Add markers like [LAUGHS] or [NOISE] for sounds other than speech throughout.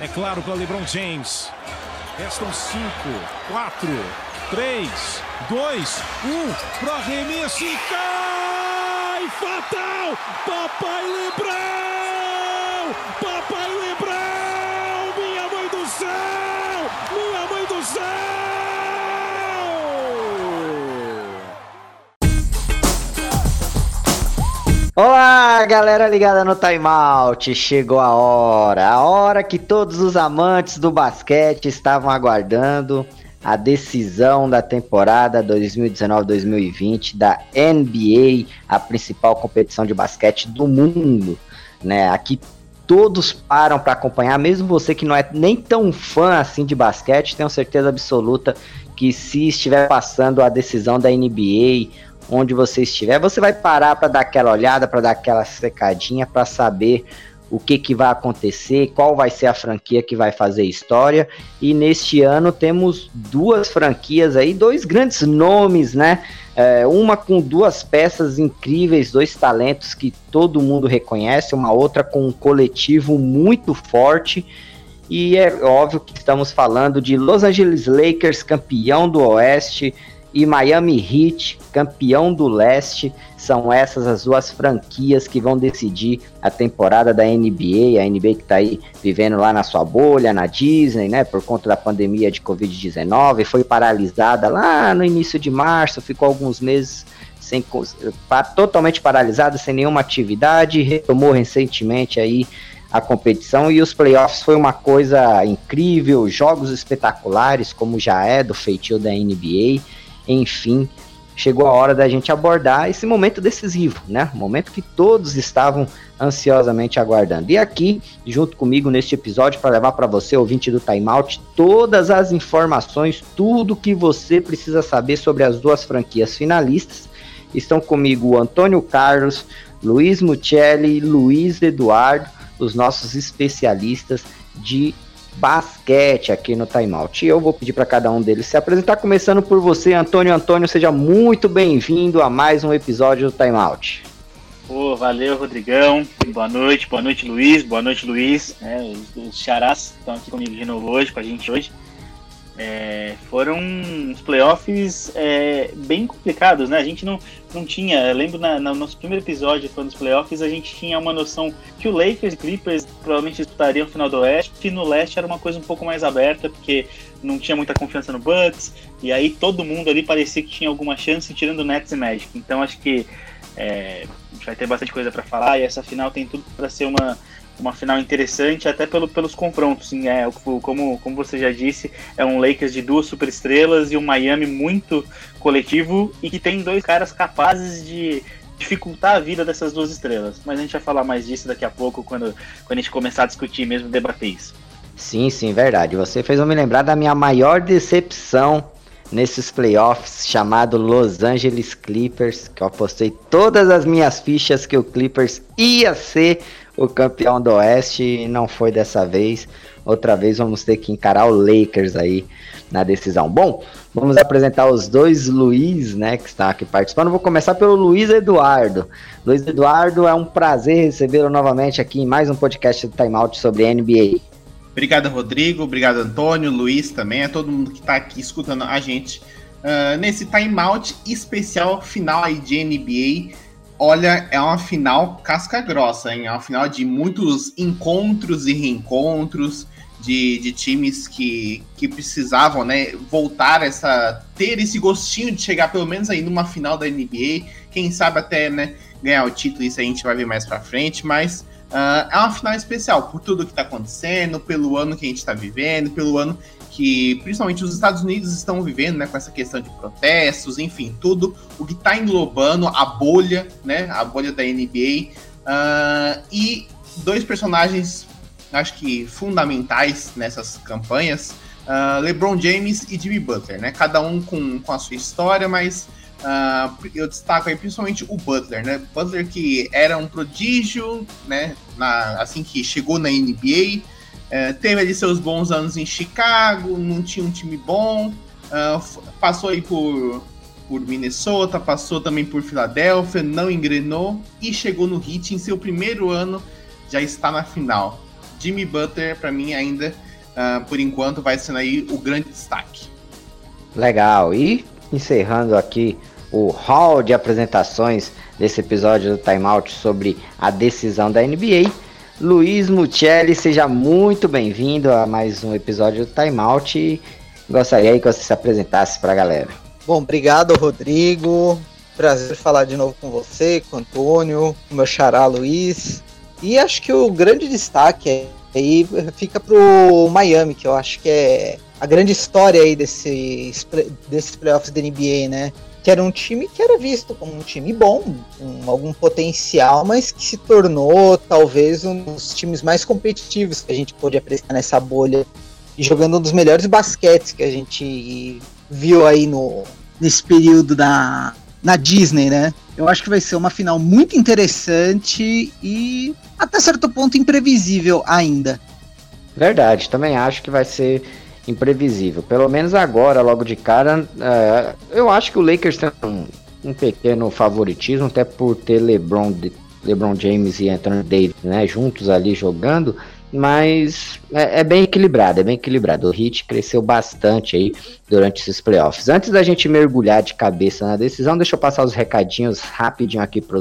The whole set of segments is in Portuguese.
É claro para LeBron James. Restam 5, 4, 3, 2, 1. Pro arremesso e cai! Fatal! Papai Lebrão! Papai Lebrão! Minha mãe do céu! Minha mãe do céu! Olá, galera ligada no Timeout. Chegou a hora, a hora que todos os amantes do basquete estavam aguardando a decisão da temporada 2019-2020 da NBA, a principal competição de basquete do mundo, né? Aqui todos param para acompanhar, mesmo você que não é nem tão fã assim de basquete, tenho certeza absoluta que se estiver passando a decisão da NBA onde você estiver, você vai parar para dar aquela olhada, para dar aquela secadinha, para saber o que, que vai acontecer, qual vai ser a franquia que vai fazer história. E neste ano temos duas franquias aí, dois grandes nomes, né? É, uma com duas peças incríveis, dois talentos que todo mundo reconhece, uma outra com um coletivo muito forte. E é óbvio que estamos falando de Los Angeles Lakers, campeão do Oeste, e Miami Heat, campeão do leste. São essas as duas franquias que vão decidir a temporada da NBA. A NBA que está aí vivendo lá na sua bolha, na Disney, né? Por conta da pandemia de Covid-19, foi paralisada lá no início de março, ficou alguns meses sem, totalmente paralisada, sem nenhuma atividade, retomou recentemente aí a competição e os playoffs foi uma coisa incrível, jogos espetaculares, como já é do feitio da NBA enfim, chegou a hora da gente abordar esse momento decisivo, né? Momento que todos estavam ansiosamente aguardando. E aqui, junto comigo neste episódio, para levar para você, ouvinte do Timeout, todas as informações, tudo que você precisa saber sobre as duas franquias finalistas, estão comigo o Antônio Carlos, Luiz Mucelli, Luiz Eduardo, os nossos especialistas de basquete aqui no Timeout. E eu vou pedir para cada um deles se apresentar, começando por você, Antônio. Antônio, seja muito bem-vindo a mais um episódio do Timeout. Pô, valeu, Rodrigão. Boa noite, boa noite, Luiz. Boa noite, Luiz. É, os, os charás estão aqui comigo de novo hoje, com a gente hoje. É, foram uns playoffs é, bem complicados, né? A gente não, não tinha, lembro na, no nosso primeiro episódio falando dos playoffs, a gente tinha uma noção que o Lakers e Clippers provavelmente disputariam o final do Oeste, e no Leste era uma coisa um pouco mais aberta, porque não tinha muita confiança no Bucks, e aí todo mundo ali parecia que tinha alguma chance, tirando Nets e Magic. Então acho que é, a gente vai ter bastante coisa para falar, e essa final tem tudo para ser uma uma final interessante, até pelo, pelos confrontos. Sim, é, como, como você já disse, é um Lakers de duas superestrelas e um Miami muito coletivo e que tem dois caras capazes de dificultar a vida dessas duas estrelas. Mas a gente vai falar mais disso daqui a pouco, quando, quando a gente começar a discutir mesmo, debater isso. Sim, sim, verdade. Você fez eu me lembrar da minha maior decepção nesses playoffs, chamado Los Angeles Clippers, que eu apostei todas as minhas fichas que o Clippers ia ser o campeão do Oeste não foi dessa vez. Outra vez vamos ter que encarar o Lakers aí na decisão. Bom, vamos apresentar os dois Luiz, né, que estão aqui participando. Vou começar pelo Luiz Eduardo. Luiz Eduardo, é um prazer recebê-lo novamente aqui em mais um podcast do Time Out sobre NBA. Obrigado, Rodrigo. Obrigado, Antônio, Luiz também, a todo mundo que está aqui escutando a gente uh, nesse Time Out especial final aí de NBA. Olha, é uma final casca grossa, hein? É uma final de muitos encontros e reencontros de, de times que, que precisavam, né, voltar essa ter esse gostinho de chegar pelo menos aí numa final da NBA, quem sabe até, né, ganhar o título, isso a gente vai ver mais para frente, mas uh, é uma final especial por tudo que tá acontecendo, pelo ano que a gente tá vivendo, pelo ano que principalmente os Estados Unidos estão vivendo, né, com essa questão de protestos, enfim, tudo o que está englobando a bolha, né, a bolha da NBA. Uh, ah, e dois personagens, acho que fundamentais nessas campanhas, uh, LeBron James e Jimmy Butler, né, cada um com, com a sua história, mas uh, eu destaco aí principalmente o Butler, né, Butler que era um prodígio, né, na, assim que chegou na NBA, é, teve ali seus bons anos em Chicago, não tinha um time bom, uh, passou aí por, por Minnesota, passou também por Filadélfia, não engrenou e chegou no Heat em seu primeiro ano, já está na final. Jimmy Butler, para mim, ainda, uh, por enquanto, vai sendo aí o grande destaque. Legal. E encerrando aqui o hall de apresentações desse episódio do Time Out sobre a decisão da NBA. Luiz Mucelli, seja muito bem-vindo a mais um episódio do Time Out gostaria que você se apresentasse para a galera. Bom, obrigado, Rodrigo. Prazer falar de novo com você, com o Antônio, com o meu xará Luiz. E acho que o grande destaque aí fica pro Miami, que eu acho que é a grande história aí desses, desses playoffs da NBA, né? Que era um time que era visto como um time bom, com algum potencial, mas que se tornou talvez um dos times mais competitivos que a gente pôde apreciar nessa bolha e jogando um dos melhores basquetes que a gente viu aí no, nesse período da, na Disney, né? Eu acho que vai ser uma final muito interessante e até certo ponto imprevisível ainda. Verdade, também acho que vai ser imprevisível. Pelo menos agora, logo de cara, é, eu acho que o Lakers tem um, um, pequeno favoritismo, até por ter LeBron, LeBron James e Anthony Davis né, juntos ali jogando mas é, é, bem equilibrado, é bem equilibrado. O Heat cresceu bastante aí durante esses playoffs. Antes da gente mergulhar de cabeça na decisão, deixa eu passar os recadinhos rapidinho aqui para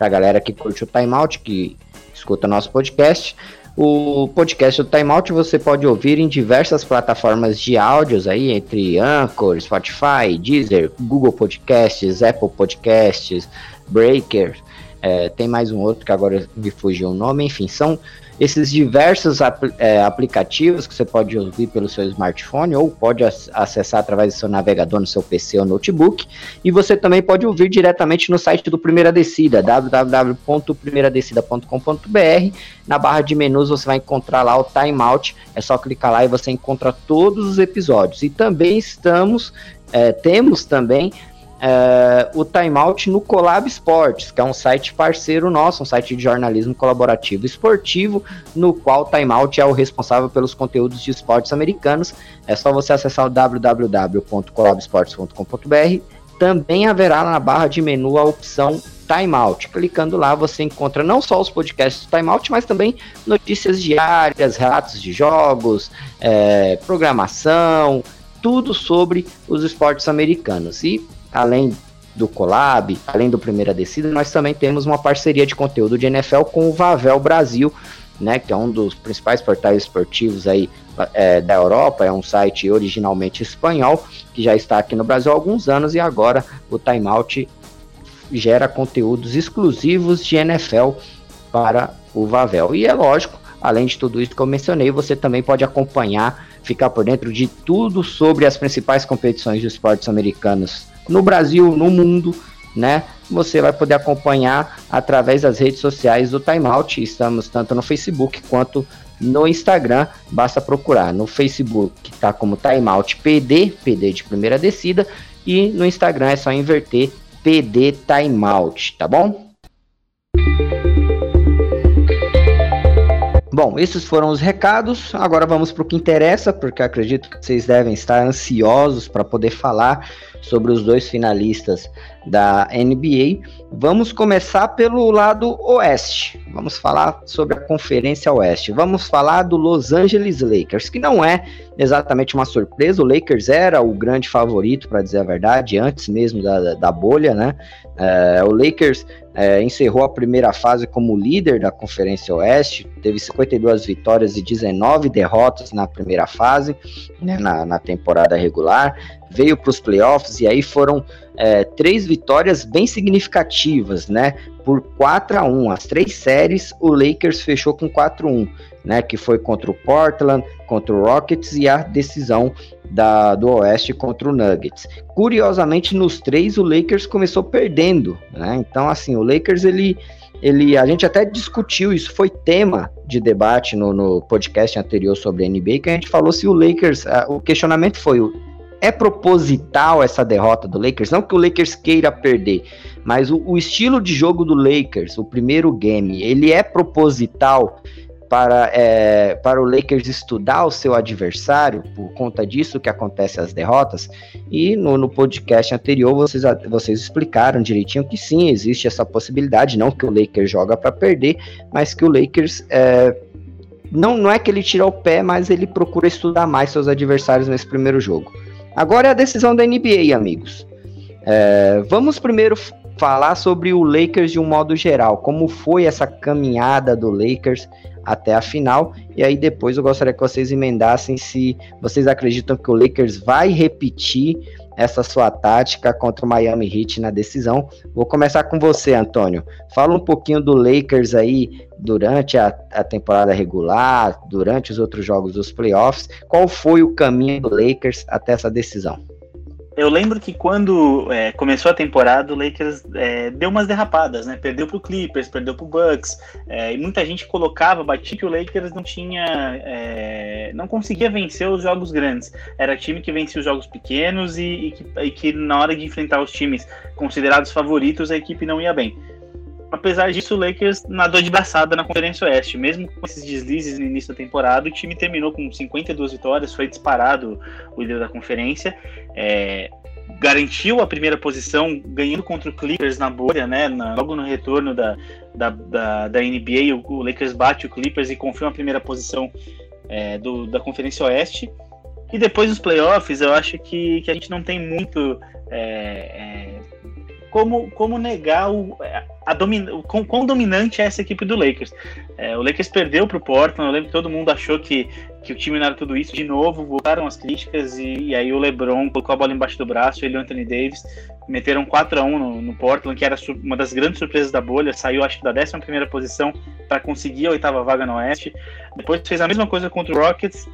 a galera que curte o Timeout, que escuta nosso podcast. O podcast do Timeout você pode ouvir em diversas plataformas de áudios aí, entre Anchor, Spotify, Deezer, Google Podcasts, Apple Podcasts, Breaker. É, tem mais um outro que agora me fugiu o nome, enfim, são esses diversos apl é, aplicativos que você pode ouvir pelo seu smartphone ou pode acessar através do seu navegador no seu PC ou notebook. E você também pode ouvir diretamente no site do Primeira Descida, www.primeiradescida.com.br. Na barra de menus você vai encontrar lá o timeout, é só clicar lá e você encontra todos os episódios. E também estamos, é, temos também é, o Timeout no Colab Esportes, que é um site parceiro nosso, um site de jornalismo colaborativo esportivo, no qual o Timeout é o responsável pelos conteúdos de esportes americanos. É só você acessar o www.colabesportes.com.br. Também haverá na barra de menu a opção Timeout. Clicando lá, você encontra não só os podcasts do Timeout, mas também notícias diárias, relatos de jogos, é, programação, tudo sobre os esportes americanos. E além do Colab, além do Primeira Descida, nós também temos uma parceria de conteúdo de NFL com o Vavel Brasil, né, que é um dos principais portais esportivos aí é, da Europa, é um site originalmente espanhol, que já está aqui no Brasil há alguns anos e agora o Timeout gera conteúdos exclusivos de NFL para o Vavel. E é lógico, além de tudo isso que eu mencionei, você também pode acompanhar, ficar por dentro de tudo sobre as principais competições de esportes americanos no Brasil, no mundo, né? Você vai poder acompanhar através das redes sociais do Timeout. Estamos tanto no Facebook quanto no Instagram. Basta procurar no Facebook, está como Timeout PD, PD de primeira descida, e no Instagram é só inverter PD Timeout, tá bom? Bom, esses foram os recados. Agora vamos para o que interessa, porque acredito que vocês devem estar ansiosos para poder falar sobre os dois finalistas da NBA. Vamos começar pelo lado oeste. Vamos falar sobre a Conferência Oeste. Vamos falar do Los Angeles Lakers, que não é exatamente uma surpresa. O Lakers era o grande favorito, para dizer a verdade, antes mesmo da, da bolha, né? É, o Lakers é, encerrou a primeira fase como líder da Conferência Oeste, teve 52 vitórias e 19 derrotas na primeira fase, né, na, na temporada regular veio para os playoffs e aí foram é, três vitórias bem significativas, né? Por 4 a 1 As três séries, o Lakers fechou com 4 a 1 né? Que foi contra o Portland, contra o Rockets e a decisão da, do Oeste contra o Nuggets. Curiosamente, nos três, o Lakers começou perdendo, né? Então, assim, o Lakers ele. Ele, a gente até discutiu, isso foi tema de debate no, no podcast anterior sobre a NBA, que a gente falou se o Lakers, o questionamento foi, é proposital essa derrota do Lakers? Não que o Lakers queira perder, mas o, o, estilo de jogo do Lakers, o primeiro game, ele é proposital para, é, para o Lakers estudar o seu adversário, por conta disso que acontece as derrotas. E no, no podcast anterior vocês, vocês explicaram direitinho que sim, existe essa possibilidade, não que o Lakers joga para perder, mas que o Lakers é, não, não é que ele tira o pé, mas ele procura estudar mais seus adversários nesse primeiro jogo. Agora é a decisão da NBA, amigos. É, vamos primeiro falar sobre o Lakers de um modo geral, como foi essa caminhada do Lakers até a final, e aí depois eu gostaria que vocês emendassem se vocês acreditam que o Lakers vai repetir essa sua tática contra o Miami Heat na decisão. Vou começar com você, Antônio. Fala um pouquinho do Lakers aí durante a, a temporada regular, durante os outros jogos dos playoffs. Qual foi o caminho do Lakers até essa decisão? Eu lembro que quando é, começou a temporada, o Lakers é, deu umas derrapadas, né? Perdeu pro Clippers, perdeu pro Bucks, é, e muita gente colocava, batia que o Lakers não tinha, é, não conseguia vencer os jogos grandes. Era time que vencia os jogos pequenos e, e, que, e que na hora de enfrentar os times considerados favoritos, a equipe não ia bem apesar disso, o Lakers nadou de braçada na Conferência Oeste. Mesmo com esses deslizes no início da temporada, o time terminou com 52 vitórias, foi disparado o líder da conferência. É, garantiu a primeira posição, ganhando contra o Clippers na bolha, né? Na, logo no retorno da, da, da, da NBA, o, o, Lakers bate o Clippers e confirma a primeira posição é, do, da Conferência Oeste. E depois dos playoffs, eu acho que, que a gente não tem muito. É, é como, como negar o, a domin, o quão, quão dominante é essa equipe do Lakers. É, o Lakers perdeu para o Portland, eu lembro que todo mundo achou que, que o time não era tudo isso. De novo, voltaram as críticas e, e aí o LeBron colocou a bola embaixo do braço, ele e o Anthony Davis meteram 4 a 1 no, no Portland, que era uma das grandes surpresas da bolha, saiu acho que da 11 posição para conseguir a oitava vaga no Oeste. Depois fez a mesma coisa contra o Rockets,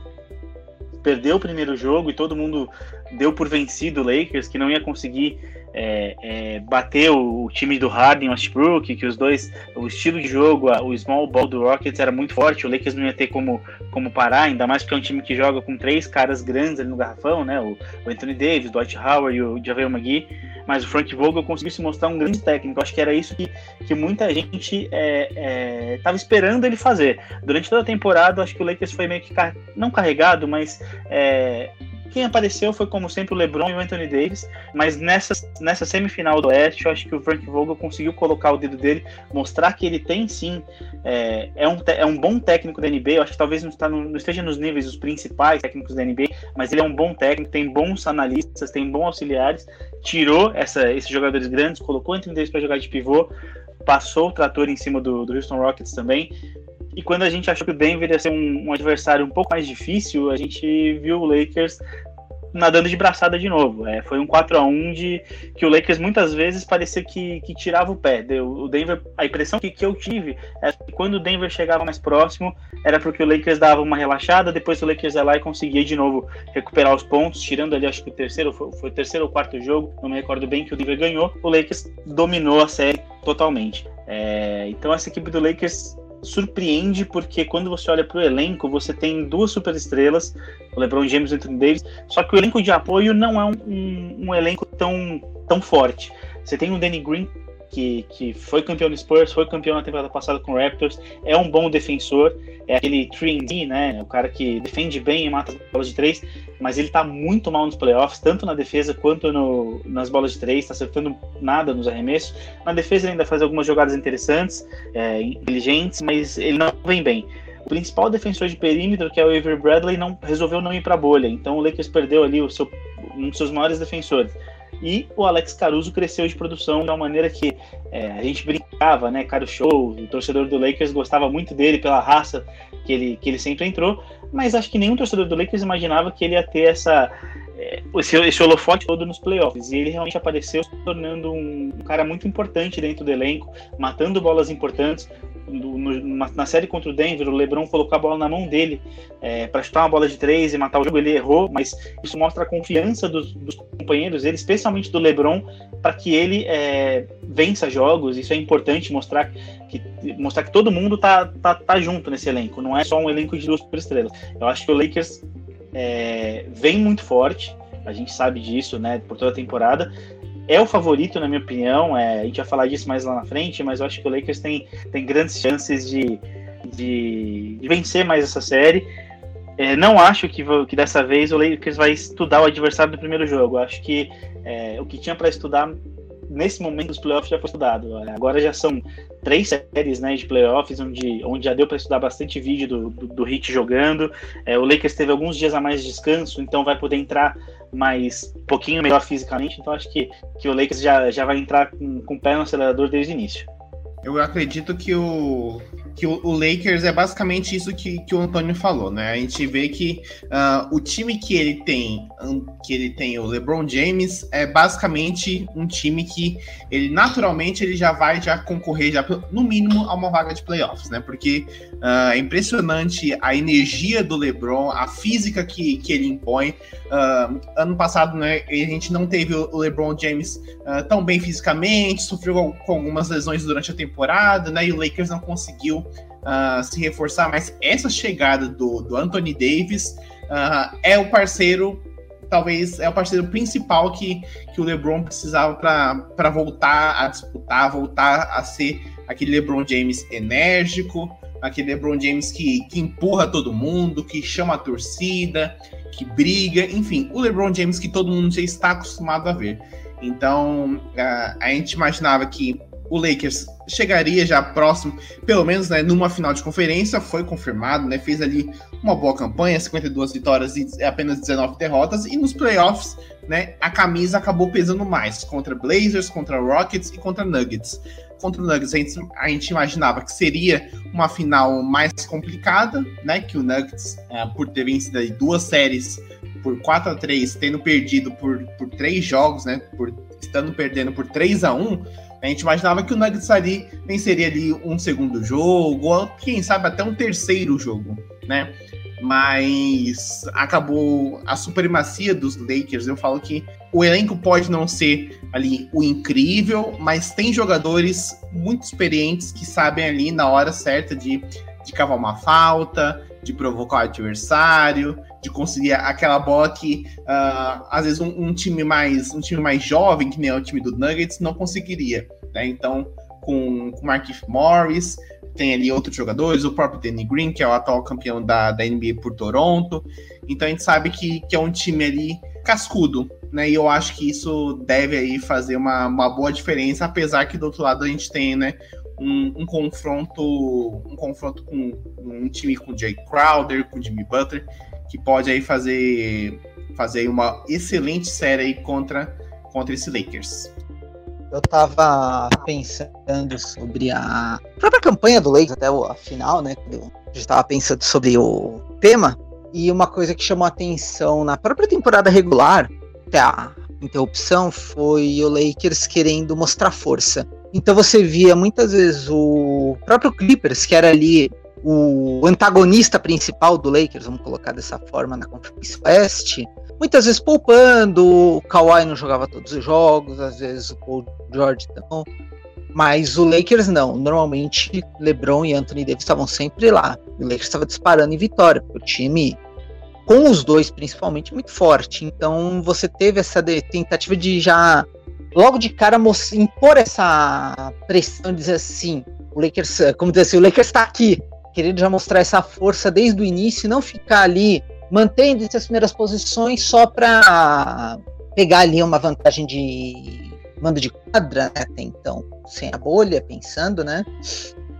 perdeu o primeiro jogo e todo mundo deu por vencido o Lakers, que não ia conseguir é, é, bater o, o, time do Harden e Westbrook, que os dois, o estilo de jogo, o small ball do Rockets era muito forte, o Lakers não ia ter como, como parar, ainda mais porque é um time que joga com três caras grandes ali no garrafão, né? O, o Anthony Davis, o Dwight Howard e o JaVale McGee, mas o Frank Vogel conseguiu se mostrar um grande técnico. Acho que era isso que, que muita gente estava é, é esperando ele fazer. Durante toda a temporada, acho que o Lakers foi meio que não carregado, mas é, quem apareceu foi, como sempre, o LeBron e o Anthony Davis, mas nessa, nessa semifinal do Oeste, eu acho que o Frank Vogel conseguiu colocar o dedo dele, mostrar que ele tem sim, é, é, um, é um bom técnico da NBA. Eu acho que talvez não, está no, não esteja nos níveis dos principais técnicos da NBA, mas ele é um bom técnico, tem bons analistas, tem bons auxiliares. Tirou essa, esses jogadores grandes, colocou o Anthony Davis para jogar de pivô, passou o trator em cima do, do Houston Rockets também. E quando a gente achou que o Denver ia ser um, um, adversário um pouco mais difícil, a gente viu o Lakers nadando de braçada de novo. É, foi um 4 a 1 de que o Lakers muitas vezes parecia que, que tirava o pé. Deu, o Denver, a impressão que, que eu tive é que quando o Denver chegava mais próximo, era porque o Lakers dava uma relaxada, depois o Lakers ia lá e conseguia de novo recuperar os pontos, tirando ali, acho que o terceiro, foi, foi o terceiro ou quarto jogo, não me recordo bem, que o Denver ganhou, o Lakers dominou a série totalmente. É, então essa equipe do Lakers surpreende porque quando você olha para o elenco, você tem duas superestrelas, o LeBron James e o Anthony Davis, só que o elenco de apoio não é um, um, um elenco tão, tão forte. Você tem o Danny Green, que, que foi campeão do Spurs, foi campeão na temporada passada com o Raptors, é um bom defensor, é aquele 3D, né? O cara que defende bem e mata as bolas de três, mas ele tá muito mal nos playoffs, tanto na defesa quanto no, nas bolas de três, tá acertando nada nos arremessos. Na defesa ele ainda faz algumas jogadas interessantes, é, inteligentes, mas ele não vem bem. O principal defensor de perímetro, que é o Avery Bradley, não resolveu não ir para a bolha, então o Lakers perdeu ali seu, um dos seus maiores defensores. E o Alex Caruso cresceu de produção de uma maneira que é, a gente brincava, né? Cara, show, o torcedor do Lakers gostava muito dele pela raça que ele, que ele sempre entrou, mas acho que nenhum torcedor do Lakers imaginava que ele ia ter essa, é, esse, esse holofote todo nos playoffs. E ele realmente apareceu se tornando um, um cara muito importante dentro do elenco, matando bolas importantes no, no, na série contra o Denver, o LeBron colocou a bola na mão dele é, para chutar uma bola de três e matar o jogo. Ele errou, mas isso mostra a confiança dos, dos companheiros dele, especialmente do LeBron, para que ele é, vença jogos. Isso é importante mostrar que, mostrar que todo mundo tá, tá, tá junto nesse elenco, não é só um elenco de duas superestrelas. Eu acho que o Lakers é, vem muito forte, a gente sabe disso, né, por toda a temporada é o favorito, na minha opinião. É, a gente vai falar disso mais lá na frente, mas eu acho que o Lakers tem, tem grandes chances de, de, de vencer mais essa série. É, não acho que, que dessa vez o Lakers vai estudar o adversário do primeiro jogo. Eu acho que é, o que tinha para estudar nesse momento dos playoffs já foi estudado. Agora já são três séries né, de playoffs, onde, onde já deu para estudar bastante vídeo do, do, do Hit jogando. É, o Lakers teve alguns dias a mais de descanso, então vai poder entrar mais um pouquinho melhor fisicamente. Então acho que, que o Lakers já, já vai entrar com, com o pé no acelerador desde o início. Eu acredito que o, que o, o, Lakers é basicamente isso que, que o Antônio falou, né? A gente vê que uh, o time que ele tem, que ele tem o LeBron James, é basicamente um time que ele naturalmente ele já vai já concorrer já no mínimo a uma vaga de playoffs, né? Porque uh, é impressionante a energia do LeBron, a física que, que ele impõe. Uh, ano passado, né? A gente não teve o LeBron James tão bem fisicamente, sofreu com algumas lesões durante a temporada, né? E o Lakers não conseguiu uh, se reforçar, mas essa chegada do, do Anthony Davis uh, é o parceiro, talvez é o parceiro principal que, que o LeBron precisava para voltar a disputar, voltar a ser aquele LeBron James enérgico, aquele LeBron James que, que empurra todo mundo, que chama a torcida, que briga, enfim, o LeBron James que todo mundo já está acostumado a ver. Então, uh, a gente imaginava que o Lakers chegaria já próximo, pelo menos né, numa final de conferência, foi confirmado, né? Fez ali uma boa campanha, 52 vitórias e apenas 19 derrotas, e nos playoffs, né, a camisa acabou pesando mais contra Blazers, contra Rockets e contra Nuggets. Contra o Nuggets, a gente, a gente imaginava que seria uma final mais complicada, né? Que o Nuggets, é, por ter vencido aí duas séries por 4 a 3 tendo perdido por, por três jogos, né? Por estando perdendo por 3 a 1 a gente imaginava que o Nuggets ali venceria ali um segundo jogo, ou quem sabe até um terceiro jogo, né? Mas acabou a supremacia dos Lakers. Eu falo que o elenco pode não ser ali o incrível, mas tem jogadores muito experientes que sabem ali na hora certa de, de cavar uma falta, de provocar o adversário, de conseguir aquela bola que uh, às vezes um, um, time mais um time mais jovem, que nem é o time do Nuggets, não conseguiria. Né? Então, com, com Markif Morris, tem ali outros jogadores, o próprio Danny Green, que é o atual campeão da, da NBA por Toronto. Então a gente sabe que, que é um time ali cascudo, né? E eu acho que isso deve aí fazer uma, uma boa diferença, apesar que do outro lado a gente tem, né, um, um, confronto um confronto com um time com Jay Crowder, com Jimmy Butler, que pode aí fazer fazer uma excelente série aí contra contra esse Lakers. Eu tava pensando sobre a própria campanha do Lakers até a final, né? Eu estava pensando sobre o tema e uma coisa que chamou atenção na própria temporada regular, até a interrupção, foi o Lakers querendo mostrar força. Então você via muitas vezes o próprio Clippers, que era ali o antagonista principal do Lakers, vamos colocar dessa forma na Conferência Oeste, muitas vezes poupando, o Kawhi não jogava todos os jogos, às vezes o Paul George não. Mas o Lakers não. Normalmente LeBron e Anthony Davis estavam sempre lá. O Lakers estava disparando em vitória, porque o time, com os dois principalmente, muito forte. Então você teve essa tentativa de já logo de cara impor essa pressão, dizer assim, o Lakers, como dizer assim, o Lakers está aqui, querendo já mostrar essa força desde o início, não ficar ali mantendo essas primeiras posições só para pegar ali uma vantagem de mando de quadra, né, até então, sem a bolha, pensando, né?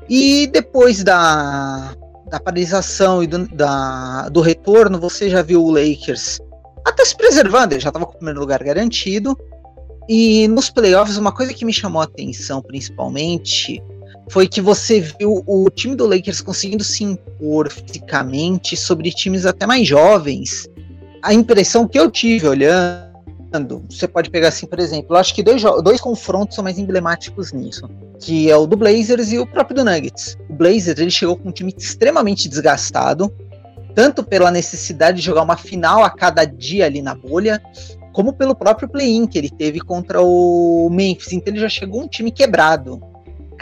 E depois da, da paralisação e do, da, do retorno, você já viu o Lakers até se preservando, ele já estava com o primeiro lugar garantido, e nos playoffs, uma coisa que me chamou a atenção, principalmente, foi que você viu o time do Lakers conseguindo se impor fisicamente sobre times até mais jovens. A impressão que eu tive olhando, você pode pegar assim, por exemplo, eu acho que dois, dois confrontos são mais emblemáticos nisso, que é o do Blazers e o próprio do Nuggets. O Blazers ele chegou com um time extremamente desgastado, tanto pela necessidade de jogar uma final a cada dia ali na bolha, como pelo próprio play-in que ele teve contra o Memphis. Então ele já chegou um time quebrado,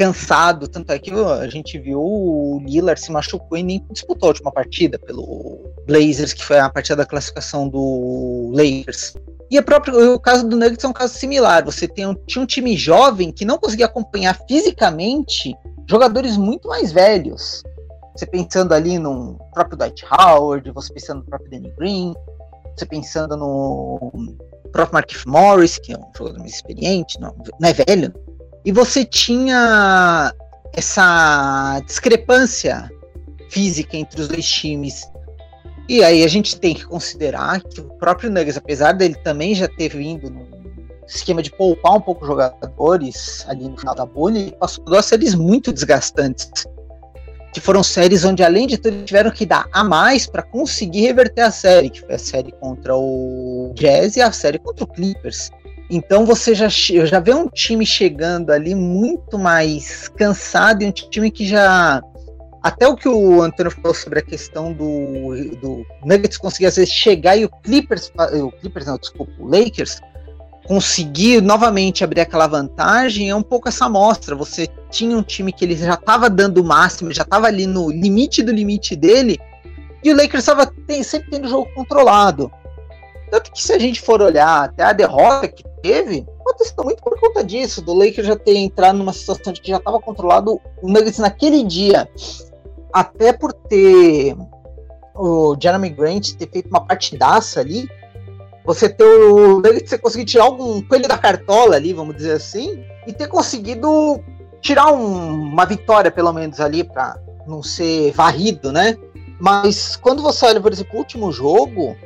cansado. Tanto é que a gente viu o Lillard se machucou e nem disputou a última partida pelo Blazers, que foi a partida da classificação do Lakers. E a próprio, o caso do Nuggets é um caso similar. Você tem um, tinha um time jovem que não conseguia acompanhar fisicamente jogadores muito mais velhos. Você pensando ali no próprio Dwight Howard, você pensando no próprio Danny Green, você pensando no próprio Mark Morris, que é um jogador mais experiente, não, não é velho, e você tinha essa discrepância física entre os dois times. E aí a gente tem que considerar que o próprio Nuggets, apesar dele também já ter vindo no esquema de poupar um pouco os jogadores ali no final da bolha, ele passou duas séries muito desgastantes. Que foram séries onde, além de tudo, tiveram que dar a mais para conseguir reverter a série, que foi a série contra o Jazz e a série contra o Clippers. Então você já, já vê um time chegando ali muito mais cansado e um time que já. Até o que o Antônio falou sobre a questão do, do Nuggets conseguir às vezes chegar e o Clippers, o Clippers não, desculpa, o Lakers conseguir novamente abrir aquela vantagem é um pouco essa amostra. Você tinha um time que ele já estava dando o máximo, já estava ali no limite do limite dele, e o Lakers estava sempre tendo o jogo controlado. Tanto que se a gente for olhar até a derrota que teve, aconteceu muito por conta disso, do Lakers já ter entrado numa situação de que já estava controlado o Nuggets naquele dia. Até por ter o Jeremy Grant ter feito uma partidaça ali, você ter o Nuggets ter conseguido tirar algum coelho da cartola ali, vamos dizer assim, e ter conseguido tirar um, uma vitória pelo menos ali para não ser varrido, né? Mas quando você olha, por exemplo, o último jogo,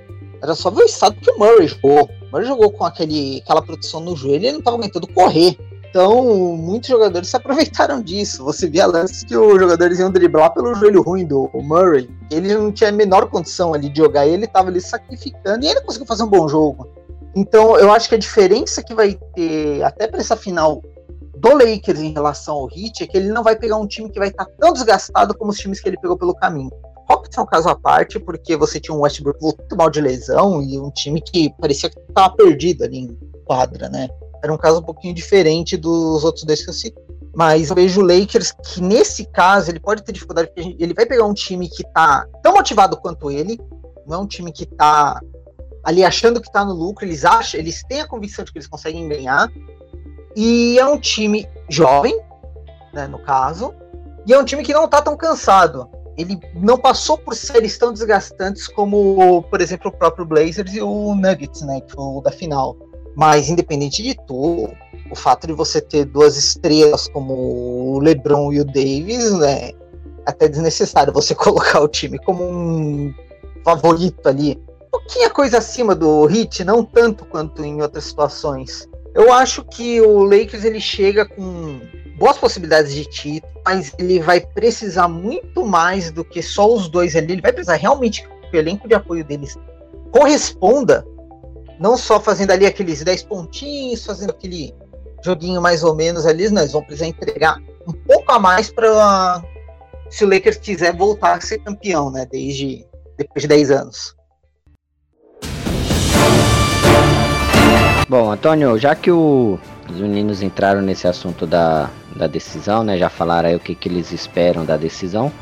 era só ver o estado que o Murray jogou. O Murray jogou com aquele, aquela proteção no joelho e ele não estava aguentando correr. Então, muitos jogadores se aproveitaram disso. Você via lances que os jogadores iam driblar pelo joelho ruim do Murray. Ele não tinha a menor condição ali de jogar, ele estava ali sacrificando e ele conseguiu fazer um bom jogo. Então, eu acho que a diferença que vai ter até para essa final do Lakers em relação ao Heat é que ele não vai pegar um time que vai estar tão desgastado como os times que ele pegou pelo caminho. Rockets é um caso à parte, porque você tinha um Westbrook muito mal de lesão e um time que parecia que estava perdido ali em quadra, né? Era um caso um pouquinho diferente dos outros dois que eu citei. Mas eu vejo o Lakers que, nesse caso, ele pode ter dificuldade, porque ele vai pegar um time que tá tão motivado quanto ele, não é um time que tá ali achando que tá no lucro, eles acham, eles têm a convicção de que eles conseguem ganhar, e é um time jovem, né, no caso, e é um time que não tá tão cansado ele não passou por séries tão desgastantes como, por exemplo, o próprio Blazers e o Nuggets, né, que foi o da final. Mas independente de tudo, o fato de você ter duas estrelas como o LeBron e o Davis, né, é até desnecessário você [LAUGHS] colocar o time como um favorito ali. Um pouquinho coisa acima do Heat, não tanto quanto em outras situações. Eu acho que o Lakers ele chega com boas possibilidades de título, mas ele vai precisar muito mais do que só os dois ali. Ele vai precisar realmente que o elenco de apoio deles corresponda, não só fazendo ali aqueles 10 pontinhos, fazendo aquele joguinho mais ou menos ali, nós vamos precisar entregar um pouco a mais para se o Lakers quiser voltar a ser campeão, né, desde depois de 10 anos. Bom, Antônio, já que o, os meninos entraram nesse assunto da, da decisão, né? Já falaram aí o que, que eles esperam da decisão.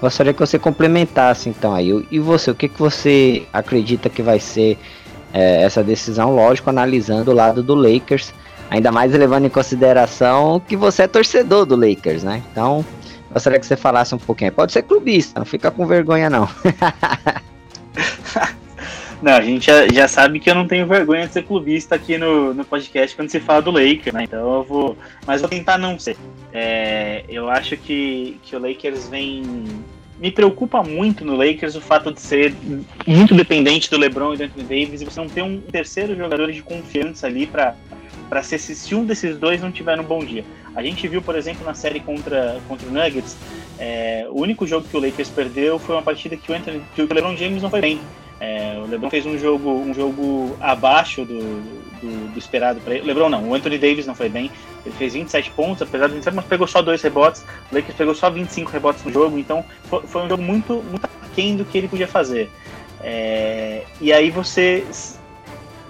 Gostaria que você complementasse então aí. E você, o que, que você acredita que vai ser é, essa decisão? Lógico, analisando o lado do Lakers, ainda mais levando em consideração que você é torcedor do Lakers, né? Então, gostaria que você falasse um pouquinho. Pode ser clubista, não fica com vergonha não. [LAUGHS] Não, a gente já, já, sabe que eu não tenho vergonha de ser clubista aqui no, no podcast quando se fala do Lakers, né? Então eu vou. Mas vou tentar não ser. É, eu acho que, que o Lakers vem. Me preocupa muito no Lakers o fato de ser muito dependente do LeBron e do Anthony Davis e você não ter um terceiro jogador de confiança ali para para ser se, um desses dois não tiver um bom dia. A gente viu, por exemplo, na série contra, contra o Nuggets, é, o único jogo que o Lakers perdeu foi uma partida que o, Anthony, que o LeBron James não foi bem. É, o LeBron fez um jogo, um jogo abaixo do, do, do esperado para ele. LeBron não, o Anthony Davis não foi bem. Ele fez 27 pontos, apesar de 27, mas pegou só dois rebotes. O Lakers pegou só 25 rebotes no jogo, então foi, foi um jogo muito, muito aquém do que ele podia fazer. É, e aí você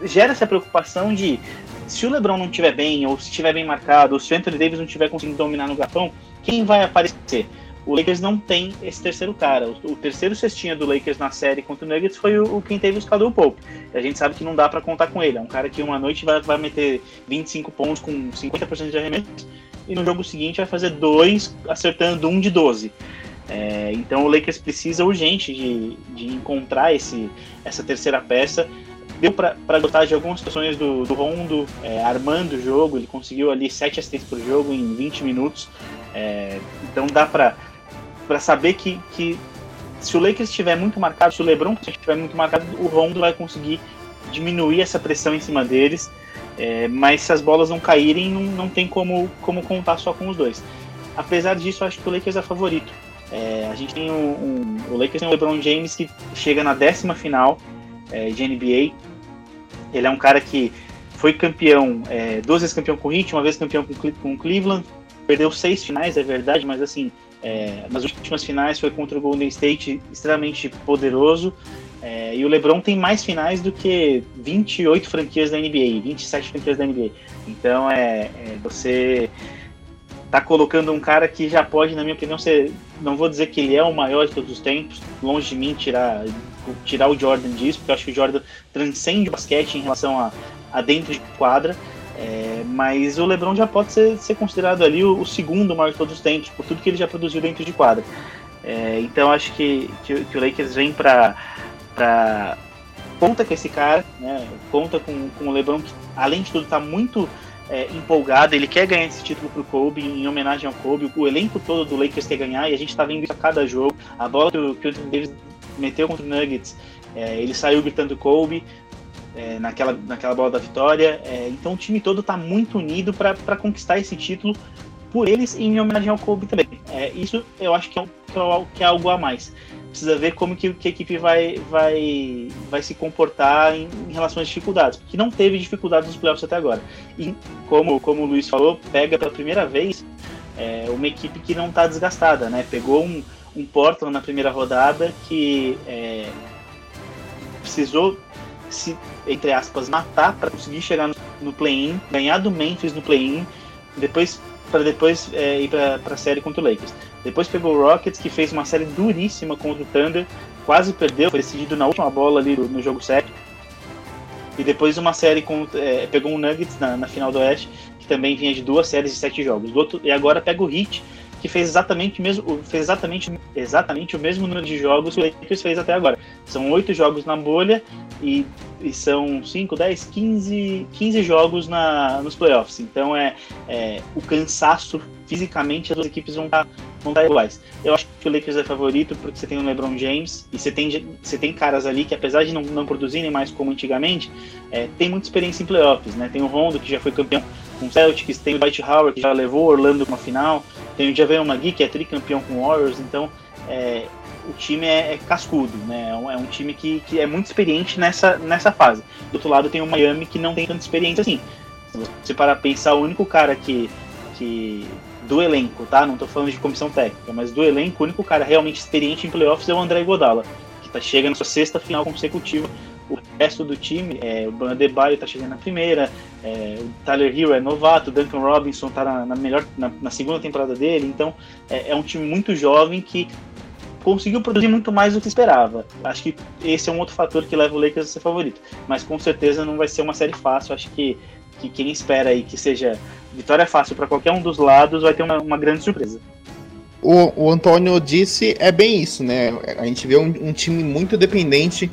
gera essa preocupação de se o LeBron não estiver bem, ou se estiver bem marcado, ou se o Anthony Davis não estiver conseguindo dominar no garrafão, quem vai aparecer? O Lakers não tem esse terceiro cara. O, o, terceiro cestinha do Lakers na série contra o Nuggets foi o, o quem teve o Caldwell Pope. E a gente sabe que não dá para contar com ele. É um cara que uma noite vai, vai meter 25 pontos com 50% de arremesso e no jogo seguinte vai fazer dois acertando um de 12. É, então o Lakers precisa urgente de, de encontrar esse, essa terceira peça. deu para gostar de algumas situações do, do Rondo, é, armando o jogo, ele conseguiu ali 7 assistências por jogo em 20 minutos, é, então dá para saber que, que se o Lakers estiver muito marcado, se o LeBron estiver muito marcado, o Rondo vai conseguir diminuir essa pressão em cima deles, é, mas se as bolas não caírem, não, não tem como, como contar só com os dois. Apesar disso, eu acho que o Lakers é favorito. É, a gente tem um, um, o Lakers tem o LeBron James que chega na décima final é, de NBA. Ele é um cara que foi campeão, é, duas vezes campeão com o Heat, uma vez campeão com, com Cleveland, perdeu seis finais, é verdade, mas assim, é, nas últimas finais foi contra o Golden State, extremamente poderoso. É, e o LeBron tem mais finais do que 28 franquias da NBA, 27 franquias da NBA. Então é, é você tá colocando um cara que já pode, na minha opinião, ser. Não vou dizer que ele é o maior de todos os tempos, longe de mim tirar, tirar o Jordan disso, porque eu acho que o Jordan transcende o basquete em relação a, a dentro de quadra. É, mas o LeBron já pode ser, ser considerado ali o, o, segundo maior de todos os tempos, por tudo que ele já produziu dentro de quadra. É, então acho que, que, que, o Lakers vem para conta com esse cara, né, conta com, com o LeBron que além de tudo está muito é, empolgado, ele quer ganhar esse título pro Kobe, em homenagem ao Kobe. O elenco todo do Lakers quer ganhar e a gente tá vendo isso a cada jogo. A bola que o, que o Davis meteu contra o Nuggets, é, ele saiu gritando Kobe. É, naquela, naquela bola da vitória. É, então o time todo está muito unido para conquistar esse título por eles e em homenagem ao Kobe também. É, isso eu acho que é, que é algo a mais precisa ver como que, que, a equipe vai, vai, vai se comportar em, em, relação às dificuldades, porque não teve dificuldades nos playoffs até agora. E como, como o Luiz falou, pega pela primeira vez é, uma equipe que não está desgastada, né? Pegou um, um Portland na primeira rodada que é, precisou se, entre aspas, matar para conseguir chegar no, play-in, ganhar do Memphis no play-in, depois para depois é, ir para a série contra o Lakers. Depois pegou o Rockets, que fez uma série duríssima contra o Thunder, quase perdeu, foi decidido na última bola ali no, jogo 7. E depois uma série com. É, pegou o Nuggets na, na, final do Oeste, que também vinha de duas séries de sete jogos. Outro, e agora pega o Heat, que fez exatamente, mesmo, fez exatamente, exatamente o mesmo número de jogos que o Lakers fez até agora. São oito jogos na bolha e, e são 5, 10, 15, 15 jogos na, nos playoffs. Então é, é o cansaço fisicamente as duas equipes vão estar vão estar iguais. Eu acho que o Lakers é favorito porque você tem o LeBron James e você tem, você tem caras ali que, apesar de não, não produzirem mais como antigamente, é, tem muita experiência em playoffs. Né? Tem o Rondo, que já foi campeão com o Celtics, tem o Dwight Howard, que já levou Orlando para uma final, tem o Javel Magui, que é tricampeão com o Warriors. Então, é, o time é, é, cascudo, né? É um, é um time que, que é muito experiente nessa, nessa fase. Do outro lado tem o Miami que não tem tanta experiência assim. Se para pensar, o único cara que, que do elenco, tá? Não tô falando de comissão técnica, mas do elenco, o único cara realmente experiente em playoffs é o André Godala, que tá chegando na sua sexta final consecutiva. O resto do time, é, o Bandebaio tá chegando na primeira, é, o Tyler Hill é novato, o Duncan Robinson tá na, na melhor, na, na, segunda temporada dele, então é, é um time muito jovem que conseguiu produzir muito mais do que esperava. Acho que esse é um outro fator que leva o Lakers a ser favorito. Mas com certeza não vai ser uma série fácil. Acho que, que quem espera aí que seja vitória fácil para qualquer um dos lados, vai ter uma, uma grande surpresa. O, o, Antônio disse é bem isso, né? A gente vê um, um time muito dependente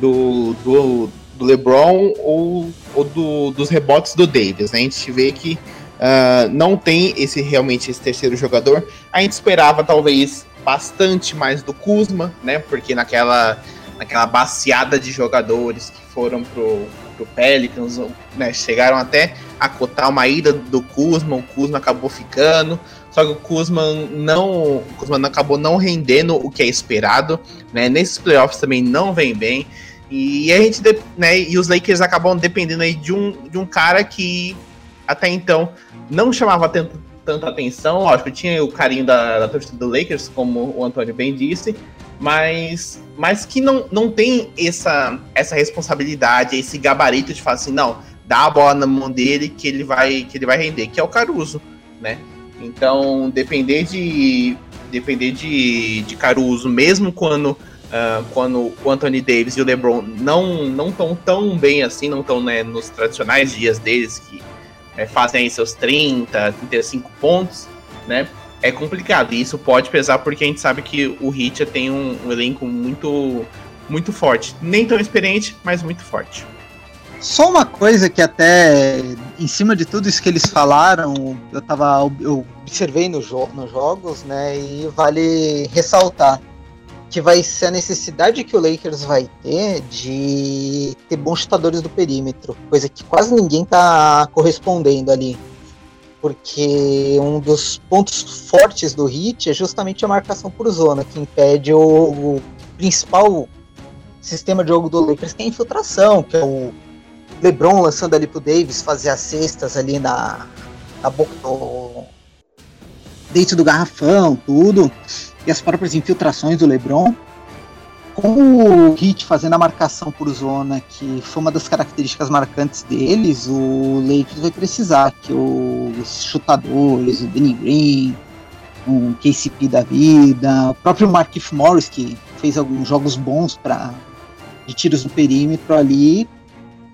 do, do, do LeBron ou, ou do, dos rebotes do Davis. Né? A gente vê que uh, não tem esse realmente esse terceiro jogador. A gente esperava talvez bastante mais do Kuzma, né? Porque naquela, naquela baciada de jogadores que foram pro, pro Pelicans, né? Chegaram até a cotar uma ida do Kuzma, o Kuzma acabou ficando, só que o Kuzma não, o Kuzma acabou não rendendo o que é esperado, né? Nesses playoffs também não vem bem. E a gente, né, e os Lakers acabam dependendo aí de um, de um cara que até então não chamava tanto, tanta atenção. Lógico, tinha o carinho da, da torcida do Lakers, como o Antônio bem disse, mas, mas que não, não tem essa, essa responsabilidade, esse gabarito de falar assim, não, dá a bola na mão dele que ele vai que ele vai render, que é o Caruso, né? Então, depender de depender de, de Caruso, mesmo quando uh, quando o Anthony Davis e o LeBron não não estão tão bem assim, não estão né, nos tradicionais dias deles que é, fazem aí seus 30, 35 pontos, né? É complicado. E isso pode pesar porque a gente sabe que o Heat tem um, um elenco muito muito forte, nem tão experiente, mas muito forte. Só uma coisa que até, em cima de tudo isso que eles falaram, eu tava. Eu observei no jo nos jogos, né? E vale ressaltar que vai ser a necessidade que o Lakers vai ter de ter bons chutadores do perímetro, coisa que quase ninguém tá correspondendo ali. Porque um dos pontos fortes do Hit é justamente a marcação por zona, que impede o, o principal sistema de jogo do Lakers, que é a infiltração, que é o LeBron lançando ali pro Davis fazer as cestas ali na, na boca do, dentro do garrafão, tudo, e as próprias infiltrações do LeBron. Com o Hit fazendo a marcação por zona, que foi uma das características marcantes deles, o Lakers vai precisar que os chutadores, o Danny Green, o KCP da vida, o próprio Markif Morris, que fez alguns jogos bons para de tiros no perímetro ali,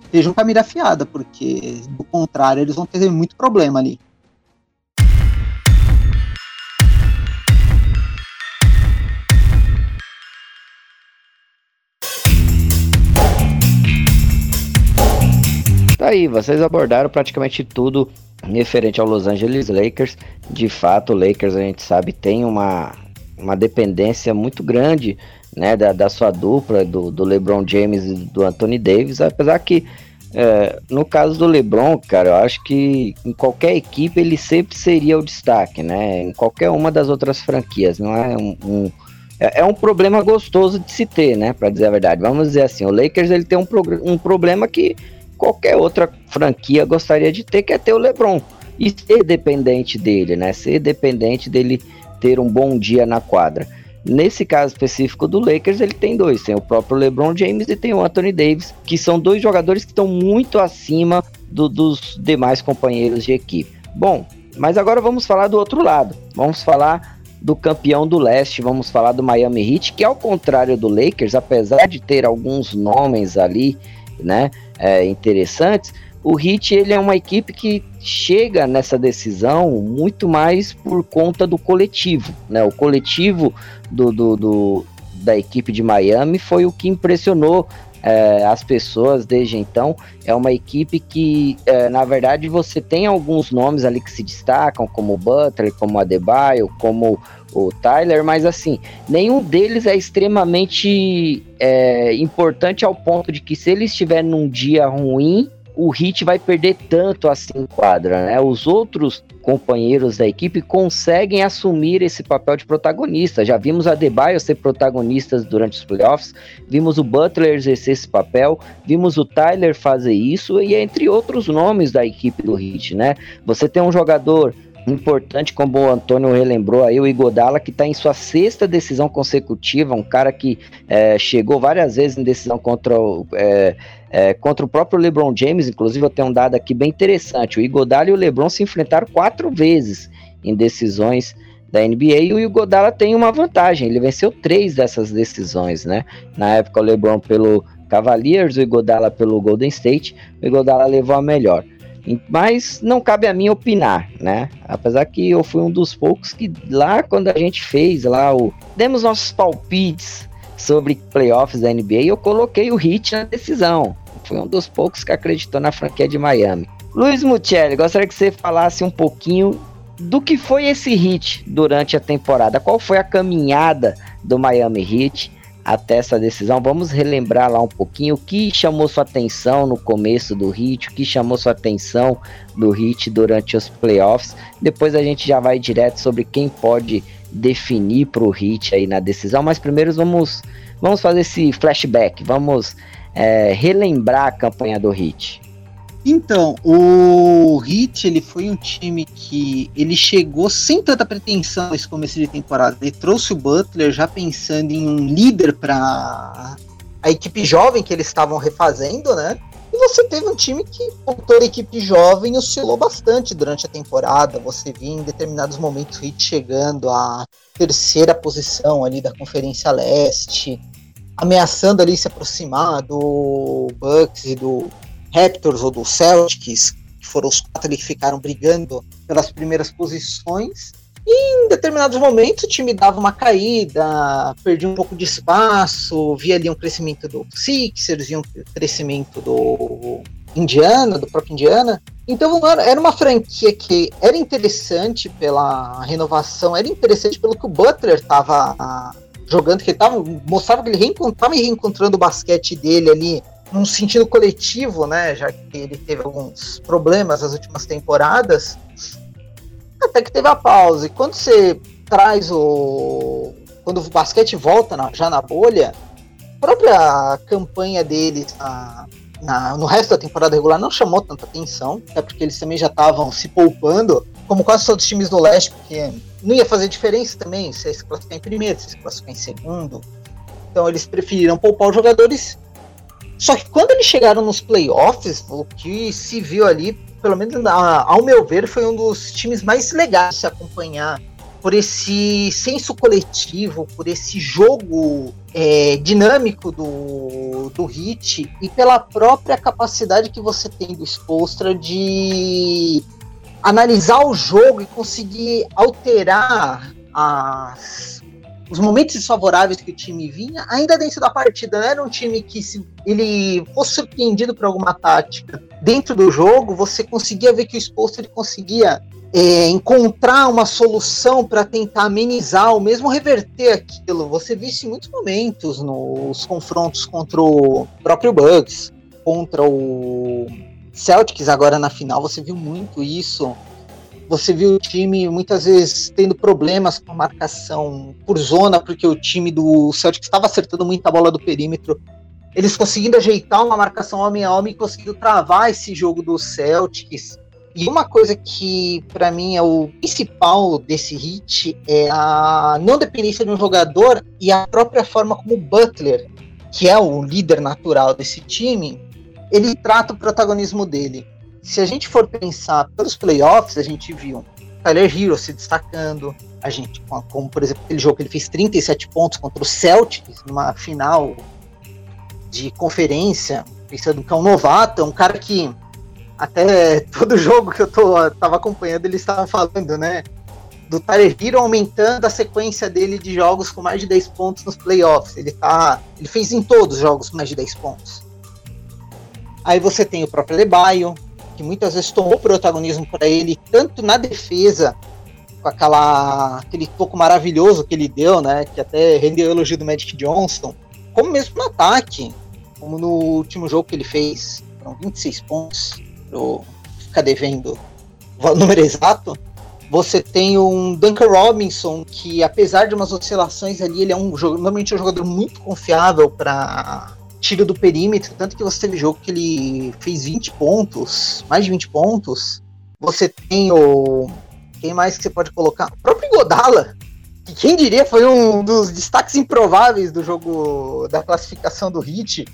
estejam com a mira afiada, porque do contrário eles vão ter muito problema ali. Tá aí, vocês abordaram praticamente tudo referente ao Los Angeles Lakers. De fato, o Lakers a gente sabe tem uma, uma dependência muito grande né, da, da sua dupla, do, do LeBron James e do Anthony Davis, apesar que é, no caso do LeBron, cara, eu acho que em qualquer equipe ele sempre seria o destaque, né? Em qualquer uma das outras franquias, não é um, um é, é um problema gostoso de se ter, né? Para dizer a verdade, vamos dizer assim, o Lakers ele tem um, um problema que qualquer outra franquia gostaria de ter, que é ter o LeBron e ser dependente dele, né? Ser dependente dele ter um bom dia na quadra. Nesse caso específico do Lakers, ele tem dois: tem o próprio LeBron James e tem o Anthony Davis, que são dois jogadores que estão muito acima do, dos demais companheiros de equipe. Bom, mas agora vamos falar do outro lado. Vamos falar do campeão do leste, vamos falar do Miami Heat, que ao contrário do Lakers, apesar de ter alguns nomes ali, né, é, interessantes, o Heat ele é uma equipe que chega nessa decisão muito mais por conta do coletivo, né? O coletivo do, do, do da equipe de Miami foi o que impressionou é, as pessoas desde então. É uma equipe que, é, na verdade, você tem alguns nomes ali que se destacam, como o Butler, como o Adebayo, como o Tyler, mas assim, nenhum deles é extremamente é, importante ao ponto de que se ele estiver num dia ruim, o Hit vai perder tanto assim quadra, né? Os outros companheiros da equipe conseguem assumir esse papel de protagonista. Já vimos a Debaio ser protagonistas durante os playoffs, vimos o Butler exercer esse papel, vimos o Tyler fazer isso e entre outros nomes da equipe do Hit, né? Você tem um jogador importante, como o Antônio relembrou aí, o Igodala, que está em sua sexta decisão consecutiva, um cara que é, chegou várias vezes em decisão contra o, é, é, contra o próprio LeBron James, inclusive eu tenho um dado aqui bem interessante, o Igodala e o LeBron se enfrentaram quatro vezes em decisões da NBA e o Igodala tem uma vantagem, ele venceu três dessas decisões, né? Na época o LeBron pelo Cavaliers, o Igodala pelo Golden State, o Igodala levou a melhor. Mas não cabe a mim opinar, né? Apesar que eu fui um dos poucos que lá quando a gente fez lá o demos nossos palpites sobre playoffs da NBA, eu coloquei o Heat na decisão. Fui um dos poucos que acreditou na franquia de Miami. Luiz Muccelli, gostaria que você falasse um pouquinho do que foi esse hit durante a temporada. Qual foi a caminhada do Miami Heat? até essa decisão. Vamos relembrar lá um pouquinho o que chamou sua atenção no começo do hit, o que chamou sua atenção do hit durante os playoffs. Depois a gente já vai direto sobre quem pode definir para o hit aí na decisão. Mas primeiro vamos, vamos fazer esse flashback, vamos é, relembrar a campanha do hit. Então, o Heat ele foi um time que ele chegou sem tanta pretensão nesse começo de temporada. Ele trouxe o Butler já pensando em um líder para a equipe jovem que eles estavam refazendo, né? E você teve um time que, toda a equipe jovem, oscilou bastante durante a temporada. Você via em determinados momentos o Heat chegando à terceira posição ali da Conferência Leste, ameaçando ali se aproximar do Bucks e do Raptors ou do Celtics, que foram os quatro ali que ficaram brigando pelas primeiras posições. E em determinados momentos o time dava uma caída, perdia um pouco de espaço, via ali um crescimento do Sixers, via um crescimento do Indiana, do próprio Indiana. Então era uma franquia que era interessante pela renovação, era interessante pelo que o Butler estava jogando, que ele tava, mostrava que ele estava reencontrando o basquete dele ali num sentido coletivo, né? Já que ele teve alguns problemas nas últimas temporadas, até que teve a pausa. E quando você traz o. Quando o basquete volta na, já na bolha, a própria campanha deles na, na, no resto da temporada regular não chamou tanta atenção, até porque eles também já estavam se poupando, como quase todos os times do leste, porque não ia fazer diferença também se se classificar em primeiro, se se classificar em segundo. Então eles preferiram poupar os jogadores. Só que quando eles chegaram nos playoffs, o que se viu ali, pelo menos ao meu ver, foi um dos times mais legais de se acompanhar por esse senso coletivo, por esse jogo é, dinâmico do, do Hit e pela própria capacidade que você tem do Spolstra de analisar o jogo e conseguir alterar as, os momentos desfavoráveis que o time vinha, ainda dentro da partida. Não era um time que, se ele fosse surpreendido por alguma tática dentro do jogo, você conseguia ver que o Spolstra ele conseguia é, encontrar uma solução para tentar amenizar ou mesmo reverter aquilo. Você viu isso em muitos momentos nos confrontos contra o próprio Bucks, contra o Celtics agora na final, você viu muito isso. Você viu o time muitas vezes tendo problemas com marcação por zona, porque o time do Celtics estava acertando muito a bola do perímetro. Eles conseguindo ajeitar uma marcação homem a homem e conseguindo travar esse jogo do Celtics. E uma coisa que para mim é o principal desse hit é a não dependência de um jogador e a própria forma como o Butler, que é o líder natural desse time, ele trata o protagonismo dele. Se a gente for pensar pelos playoffs, a gente viu Tyler Hero se destacando, a gente, como por exemplo aquele jogo que ele fez 37 pontos contra o Celtics numa final de conferência, pensando que é um novato, é um cara que até [LAUGHS] todo jogo que eu tô, tava acompanhando, eles estavam falando, né? Do Tyler Hero aumentando a sequência dele de jogos com mais de 10 pontos nos playoffs. Ele tá. Ele fez em todos os jogos com mais de 10 pontos. Aí você tem o próprio Lebaio, que muitas vezes tomou protagonismo para ele, tanto na defesa, com aquela, aquele toco maravilhoso que ele deu, né? Que até rendeu elogio do Magic Johnson, como mesmo no ataque, como no último jogo que ele fez, foram 26 pontos eu ficar devendo o número exato, você tem um Duncan Robinson, que apesar de umas oscilações ali, ele é um normalmente é um jogador muito confiável para tiro do perímetro, tanto que você teve jogo que ele fez 20 pontos, mais de 20 pontos. Você tem o quem mais que você pode colocar? O próprio Godala, que quem diria foi um dos destaques improváveis do jogo da classificação do Heat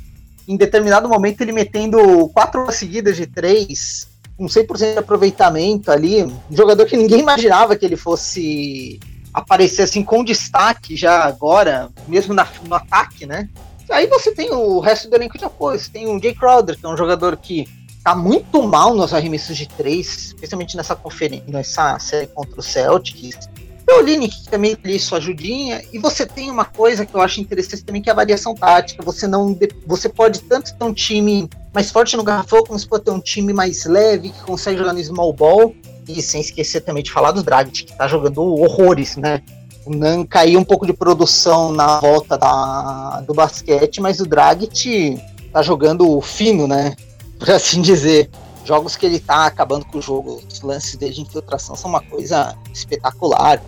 em determinado momento ele metendo quatro seguidas de três, com 100% de aproveitamento ali, um jogador que ninguém imaginava que ele fosse aparecer assim com destaque já agora, mesmo na, no ataque, né? Aí você tem o resto do elenco de apoio, você tem o Jay Crowder, que é um jogador que tá muito mal nos arremessos de três, especialmente nessa conferência, nessa série contra o Celtics. Peolini, que também tem sua ajudinha, e você tem uma coisa que eu acho interessante também, que é a variação tática. Você não você pode tanto ter um time mais forte no garrafão, como você pode ter um time mais leve, que consegue jogar no small ball, e sem esquecer também de falar do Dragic, que tá jogando horrores, né? Nan caiu um pouco de produção na volta da, do basquete, mas o Dragic tá jogando fino, né? [LAUGHS] Por assim dizer jogos que ele tá acabando com o jogo, os lances dele de infiltração são uma coisa espetacular.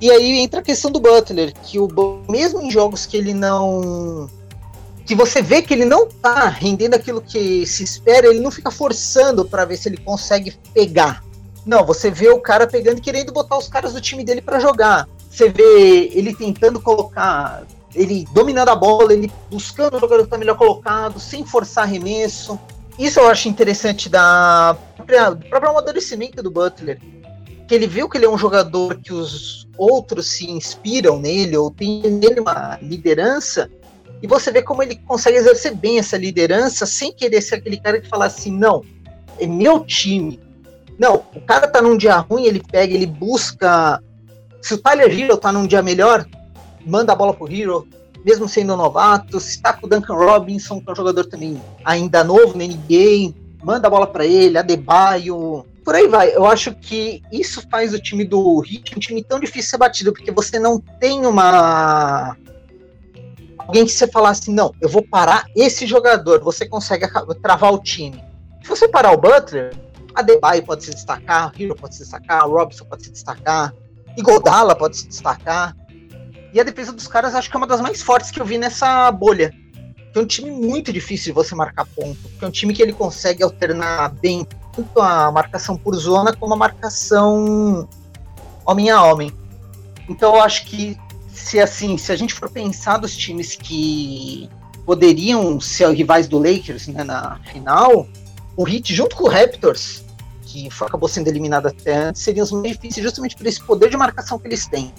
E aí entra a questão do Butler, que o mesmo em jogos que ele não que você vê que ele não tá rendendo aquilo que se espera, ele não fica forçando para ver se ele consegue pegar. Não, você vê o cara pegando e querendo botar os caras do time dele para jogar. Você vê ele tentando colocar, ele dominando a bola, ele buscando o jogador que tá melhor colocado, sem forçar arremesso. Isso eu acho interessante da do próprio amadurecimento do Butler que ele viu que ele é um jogador que os outros se inspiram nele, ou tem nele uma liderança, e você vê como ele consegue exercer bem essa liderança sem querer ser aquele cara que fala assim, não, é meu time. Não, o cara tá num dia ruim, ele pega, ele busca. Se o Tyler Hero tá num dia melhor, manda a bola pro Hero, mesmo sendo novato. Se tá com o Duncan Robinson, que é um jogador também ainda novo na NBA, manda a bola para ele, Adebayo, por aí vai. Eu acho que isso faz o time do Heat um time tão difícil de ser batido, porque você não tem uma alguém que você falar assim, não, eu vou parar esse jogador, você consegue travar o time. Se você parar o Butler, a Debye pode se destacar, o Hero pode se destacar, o Robson pode se destacar, Igodala pode se destacar. E a defesa dos caras acho que é uma das mais fortes que eu vi nessa bolha. É um time muito difícil de você marcar ponto. É um time que ele consegue alternar bem tanto a marcação por zona como a marcação homem a homem. Então eu acho que se assim, se a gente for pensar dos times que poderiam ser rivais do Lakers né, na final, o Heat junto com o Raptors, que acabou sendo eliminado até antes, seriam os mais difíceis justamente por esse poder de marcação que eles têm.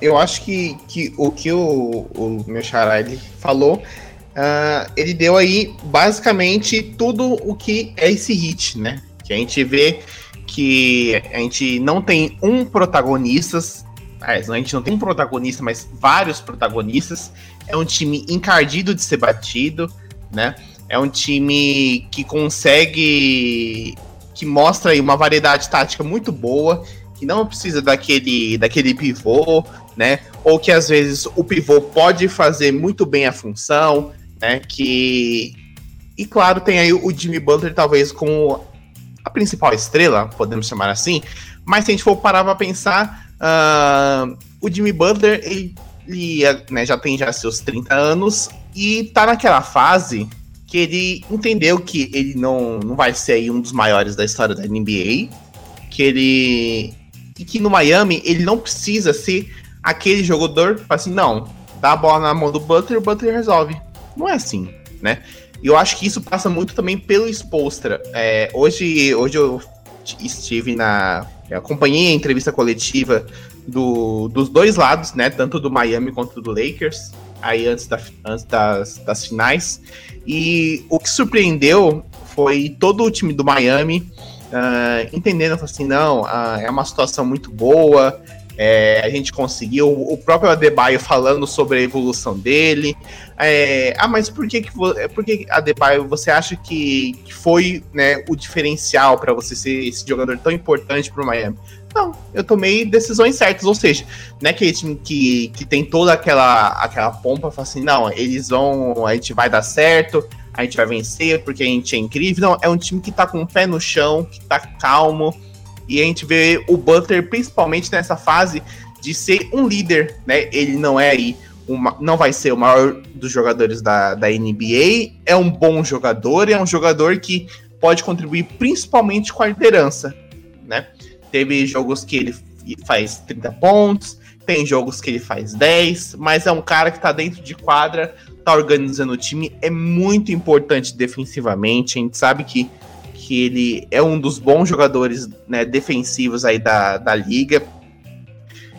Eu acho que, que o que o, o meu xará ele falou, uh, ele deu aí basicamente tudo o que é esse hit, né? Que a gente vê que a gente não tem um protagonista, a gente não tem um protagonista, mas vários protagonistas. É um time encardido de ser batido, né? É um time que consegue. que mostra aí uma variedade tática muito boa, que não precisa daquele, daquele pivô, né? Ou que às vezes o pivô pode fazer muito bem a função, né? Que. E claro, tem aí o Jimmy Butler, talvez, como a principal estrela, podemos chamar assim. Mas se a gente for parar pra pensar, uh, o Jimmy Butler, ele, ele né, já tem já seus 30 anos e tá naquela fase que ele entendeu que ele não, não vai ser aí um dos maiores da história da NBA, que ele e que no Miami ele não precisa ser aquele jogador assim, não, dá a bola na mão do Butler, o Butler resolve. Não é assim, né? E eu acho que isso passa muito também pelo Spolstra. É, hoje, hoje eu estive na. acompanhei a entrevista coletiva do, dos dois lados, né? Tanto do Miami quanto do Lakers, aí antes, da, antes das, das finais. E o que surpreendeu foi todo o time do Miami uh, entendendo assim, não, uh, é uma situação muito boa, é, a gente conseguiu, o próprio Adebayo falando sobre a evolução dele. É, ah, mas por que, que, por que Adebayo você acha que, que foi né, o diferencial para você ser esse jogador tão importante para o Miami? Não, eu tomei decisões certas, ou seja, não é aquele time que, que tem toda aquela, aquela pompa, fala assim, não, eles vão, a gente vai dar certo, a gente vai vencer porque a gente é incrível. Não, é um time que tá com o pé no chão, que tá calmo, e a gente vê o Butler principalmente nessa fase de ser um líder, né? Ele não é aí uma, não vai ser o maior dos jogadores da, da NBA, é um bom jogador, é um jogador que pode contribuir principalmente com a liderança, né? Teve jogos que ele faz 30 pontos, tem jogos que ele faz 10, mas é um cara que tá dentro de quadra, tá organizando o time, é muito importante defensivamente, a gente sabe que que ele é um dos bons jogadores né, defensivos aí da, da liga.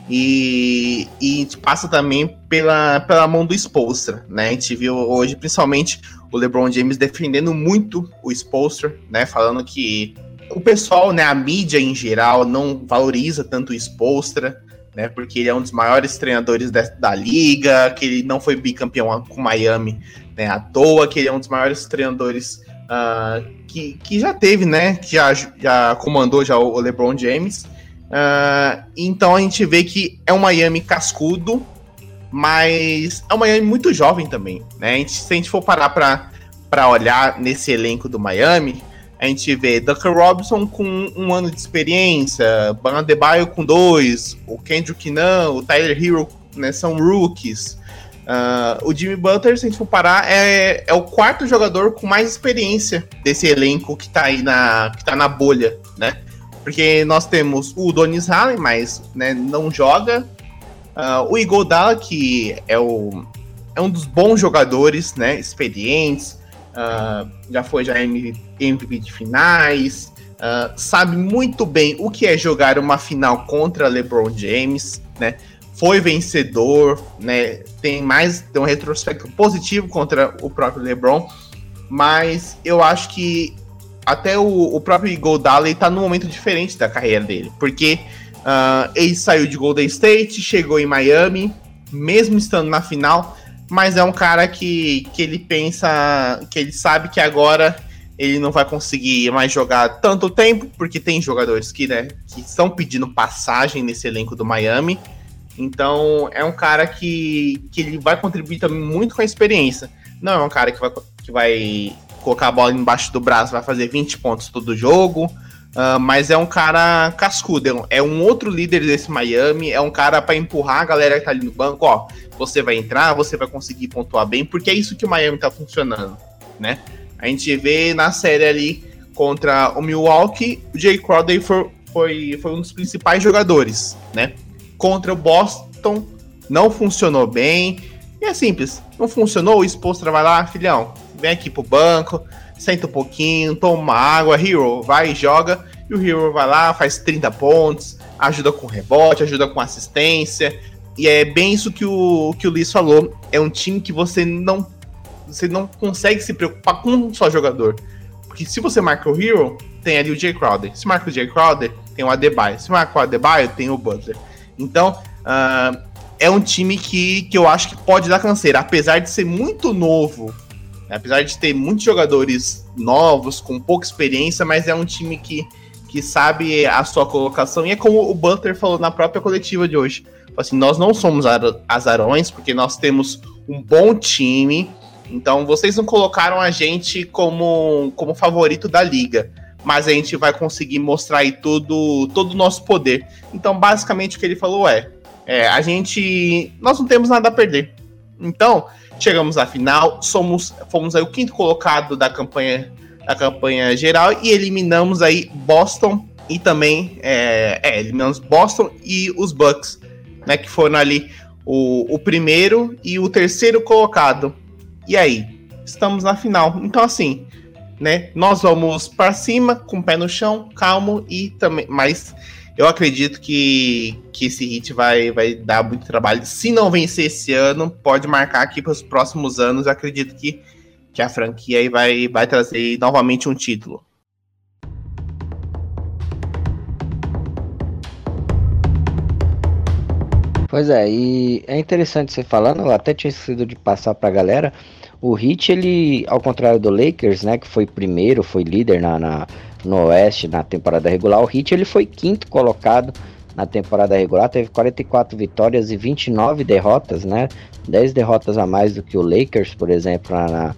E, e passa também pela, pela mão do Spolstra, né? A gente viu hoje, principalmente, o LeBron James defendendo muito o Spolstra, né? Falando que o pessoal, né, a mídia em geral, não valoriza tanto o Spolstra, né? Porque ele é um dos maiores treinadores da, da liga, que ele não foi bicampeão com Miami né, à toa, que ele é um dos maiores treinadores uh, que, que já teve, né? Que já, já comandou já o LeBron James. Uh, então a gente vê que é um Miami cascudo, mas é um Miami muito jovem também, né? A gente, se a gente for parar para olhar nesse elenco do Miami, a gente vê Duncan Robinson com um ano de experiência, Ban Adebayo com dois, o Kendrick Nunn, o Tyler Hero, né, são rookies. Uh, o Jimmy Butler, se a gente for parar, é, é o quarto jogador com mais experiência desse elenco que tá aí na, que tá na bolha, né? Porque nós temos o Donis Allen, mas né, não joga. Uh, o Igodala, que é, o, é um dos bons jogadores, né? Experientes. Uh, já foi já MVP de finais. sabe muito bem o que é jogar uma final contra LeBron James, né? foi vencedor, né? Tem mais tem um retrospecto positivo contra o próprio LeBron, mas eu acho que até o, o próprio Iguodala está num momento diferente da carreira dele, porque uh, ele saiu de Golden State, chegou em Miami, mesmo estando na final, mas é um cara que, que ele pensa, que ele sabe que agora ele não vai conseguir mais jogar tanto tempo, porque tem jogadores que, né, que estão pedindo passagem nesse elenco do Miami. Então é um cara que, que ele vai contribuir também muito com a experiência. Não é um cara que vai, que vai colocar a bola embaixo do braço, vai fazer 20 pontos todo jogo. Uh, mas é um cara cascudo, é um outro líder desse Miami, é um cara para empurrar a galera que tá ali no banco, ó, você vai entrar, você vai conseguir pontuar bem, porque é isso que o Miami tá funcionando, né? A gente vê na série ali contra o Milwaukee, o Jay Crowder foi, foi, foi um dos principais jogadores, né? Contra o Boston, não funcionou bem. E é simples, não funcionou, o Expostra vai lá, filhão, vem aqui pro banco, senta um pouquinho, toma água, Hero vai e joga, e o Hero vai lá, faz 30 pontos, ajuda com rebote, ajuda com assistência, e é bem isso que o, que o Liz falou, é um time que você não você não consegue se preocupar com um só jogador. Porque se você marca o Hero, tem ali o Jay Crowder. Se marca o Jay Crowder, tem o Adebayo. Se marca o Adebayo, tem o Butler. Então, uh, é um time que, que eu acho que pode dar canseira. Apesar de ser muito novo, apesar de ter muitos jogadores novos, com pouca experiência, mas é um time que, que sabe a sua colocação. E é como o Butler falou na própria coletiva de hoje. Assim, nós não somos azarões, porque nós temos um bom time, então vocês não colocaram a gente como, como favorito da liga, mas a gente vai conseguir mostrar aí todo, todo o nosso poder. Então basicamente o que ele falou é, é a gente nós não temos nada a perder. Então chegamos à final, somos fomos aí o quinto colocado da campanha da campanha geral e eliminamos aí Boston e também é, é, eliminamos Boston e os Bucks, né, que foram ali o, o primeiro e o terceiro colocado. E aí? Estamos na final. Então, assim, né? Nós vamos para cima, com o pé no chão, calmo e também. Mas eu acredito que, que esse hit vai, vai dar muito trabalho. Se não vencer esse ano, pode marcar aqui para os próximos anos. Eu acredito que, que a franquia vai, vai trazer novamente um título. Pois é, e é interessante você falando, eu até tinha esquecido de passar para a galera, o Heat, ele, ao contrário do Lakers, né, que foi primeiro, foi líder na, na, no Oeste na temporada regular, o Heat ele foi quinto colocado na temporada regular, teve 44 vitórias e 29 derrotas, né, 10 derrotas a mais do que o Lakers, por exemplo, na,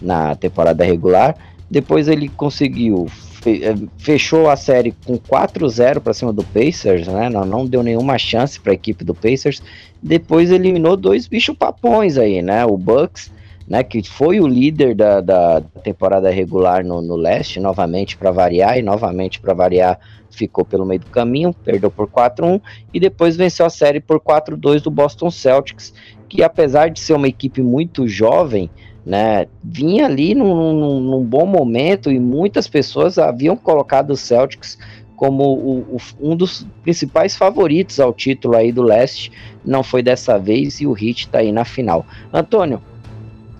na temporada regular. Depois ele conseguiu eh, fechou a série com 4-0 para cima do Pacers, né? Não, não deu nenhuma chance para a equipe do Pacers. Depois eliminou dois bichos papões aí, né? O Bucks né, que foi o líder da, da temporada regular no, no leste, novamente para variar, e novamente para variar ficou pelo meio do caminho, perdeu por 4-1 e depois venceu a série por 4-2 do Boston Celtics, que apesar de ser uma equipe muito jovem, né, vinha ali num, num, num bom momento e muitas pessoas haviam colocado os Celtics como o, o, um dos principais favoritos ao título aí do leste, não foi dessa vez e o Heat está aí na final. Antônio,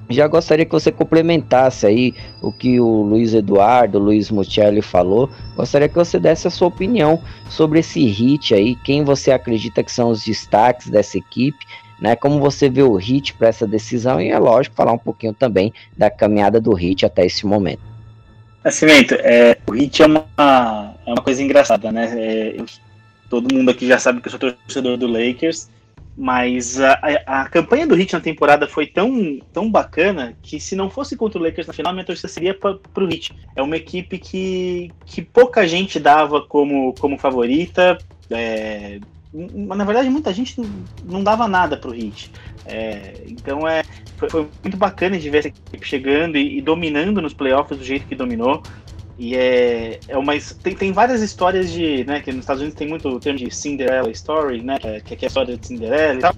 já gostaria que você complementasse aí o que o Luiz Eduardo, Luiz Muccelli falou. Gostaria que você desse a sua opinião sobre esse hit aí, quem você acredita que são os destaques dessa equipe, né? Como você vê o hit para essa decisão e é lógico falar um pouquinho também da caminhada do hit até esse momento. Nascimento, é, o hit é uma, é uma coisa engraçada, né? É, eu, todo mundo aqui já sabe que eu sou torcedor do Lakers mas a, a, a, campanha do Heat na temporada foi tão, tão bacana que se não fosse contra o Lakers na final, minha torcida seria para o Heat. É uma equipe que, que pouca gente dava como, como favorita. É, na verdade, muita gente não, não dava nada para o Heat. É, então é, foi, foi, muito bacana de ver essa equipe chegando e, e dominando nos playoffs do jeito que dominou. E é, é uma. Tem, tem várias histórias de. Né, que nos Estados Unidos tem muito o termo de Cinderella Story, né? Que é, que é a história de Cinderela e tal.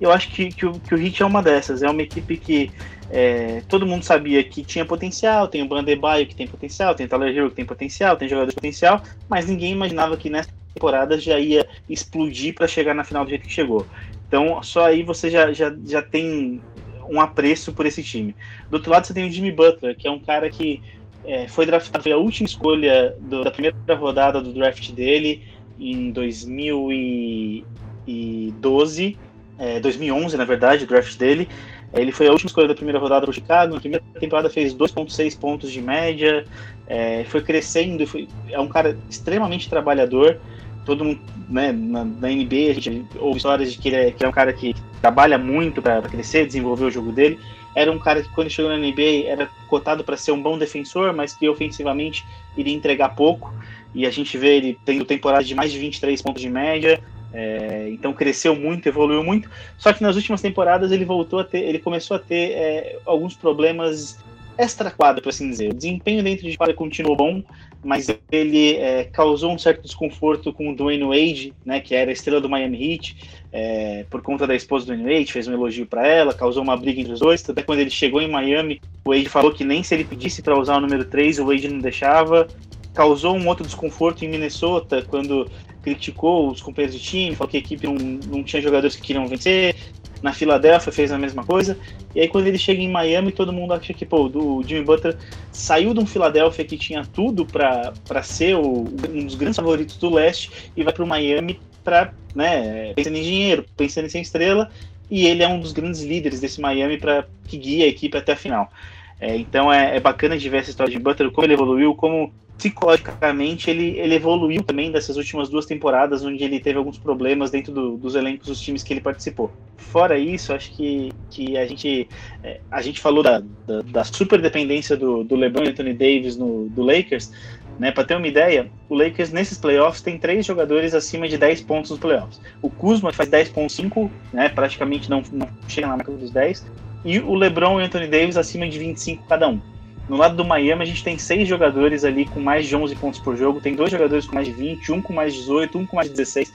Eu acho que, que, o, que o Heat é uma dessas. É uma equipe que é, todo mundo sabia que tinha potencial, tem o Bandebaio que tem potencial, tem o Tyler Hero que tem potencial, tem jogador de potencial, mas ninguém imaginava que nessa temporada já ia explodir para chegar na final do jeito que chegou. Então, só aí você já, já, já tem um apreço por esse time. Do outro lado, você tem o Jimmy Butler, que é um cara que é, foi draftado, foi a última escolha do, da primeira rodada do draft dele em 2012, é, 2011 na verdade, o draft dele. Ele foi a última escolha da primeira rodada do Chicago. Na primeira temporada fez 2,6 pontos de média. É, foi crescendo. Foi, é um cara extremamente trabalhador. Todo mundo, né, na, na NBA, a gente ouve histórias de que ele é, que é um cara que trabalha muito para crescer, desenvolver o jogo dele. Era um cara que, quando chegou na NBA, era cotado para ser um bom defensor, mas que ofensivamente iria entregar pouco. E a gente vê ele tendo temporada de mais de 23 pontos de média, é, então cresceu muito, evoluiu muito. Só que nas últimas temporadas ele voltou a ter, ele começou a ter é, alguns problemas extra quadra, por assim dizer. O desempenho dentro de quadra continuou bom, mas ele é, causou um certo desconforto com o Dwayne Wade, né, que era a estrela do Miami Heat, é, por conta da esposa do Dwayne Wade, fez um elogio para ela, causou uma briga entre os dois. Até quando ele chegou em Miami, o Wade falou que nem se ele pedisse para usar o número 3, o Wade não deixava. Causou um outro desconforto em Minnesota, quando criticou os companheiros de time, falou que a equipe não, não tinha jogadores que queriam vencer. Na Filadélfia fez a mesma coisa. E aí quando ele chega em Miami, todo mundo acha que pô, o Jimmy Butler saiu de um Filadélfia que tinha tudo para ser o, um dos grandes favoritos do leste e vai para o Miami para, né, pensando em dinheiro, pensando em ser estrela, e ele é um dos grandes líderes desse Miami para que guia a equipe até a final. É, então é, é, bacana de ver essa história de Butler, como ele evoluiu, como psicologicamente ele, ele evoluiu também dessas últimas duas temporadas, onde ele teve alguns problemas dentro do, dos elencos dos times que ele participou. Fora isso, acho que, que a gente é, a gente falou da, da, da super dependência do, do LeBron e Anthony Davis no, do Lakers, né, para ter uma ideia, o Lakers nesses playoffs tem três jogadores acima de 10 pontos nos playoffs. O Kuzma faz 10.5, né, praticamente não, não chega na marca dos 10, e o LeBron e Anthony Davis acima de 25 cada um. No lado do Miami, a gente tem seis jogadores ali com mais de 11 pontos por jogo, tem dois jogadores com mais de 20, um com mais de 18, um com mais de 16.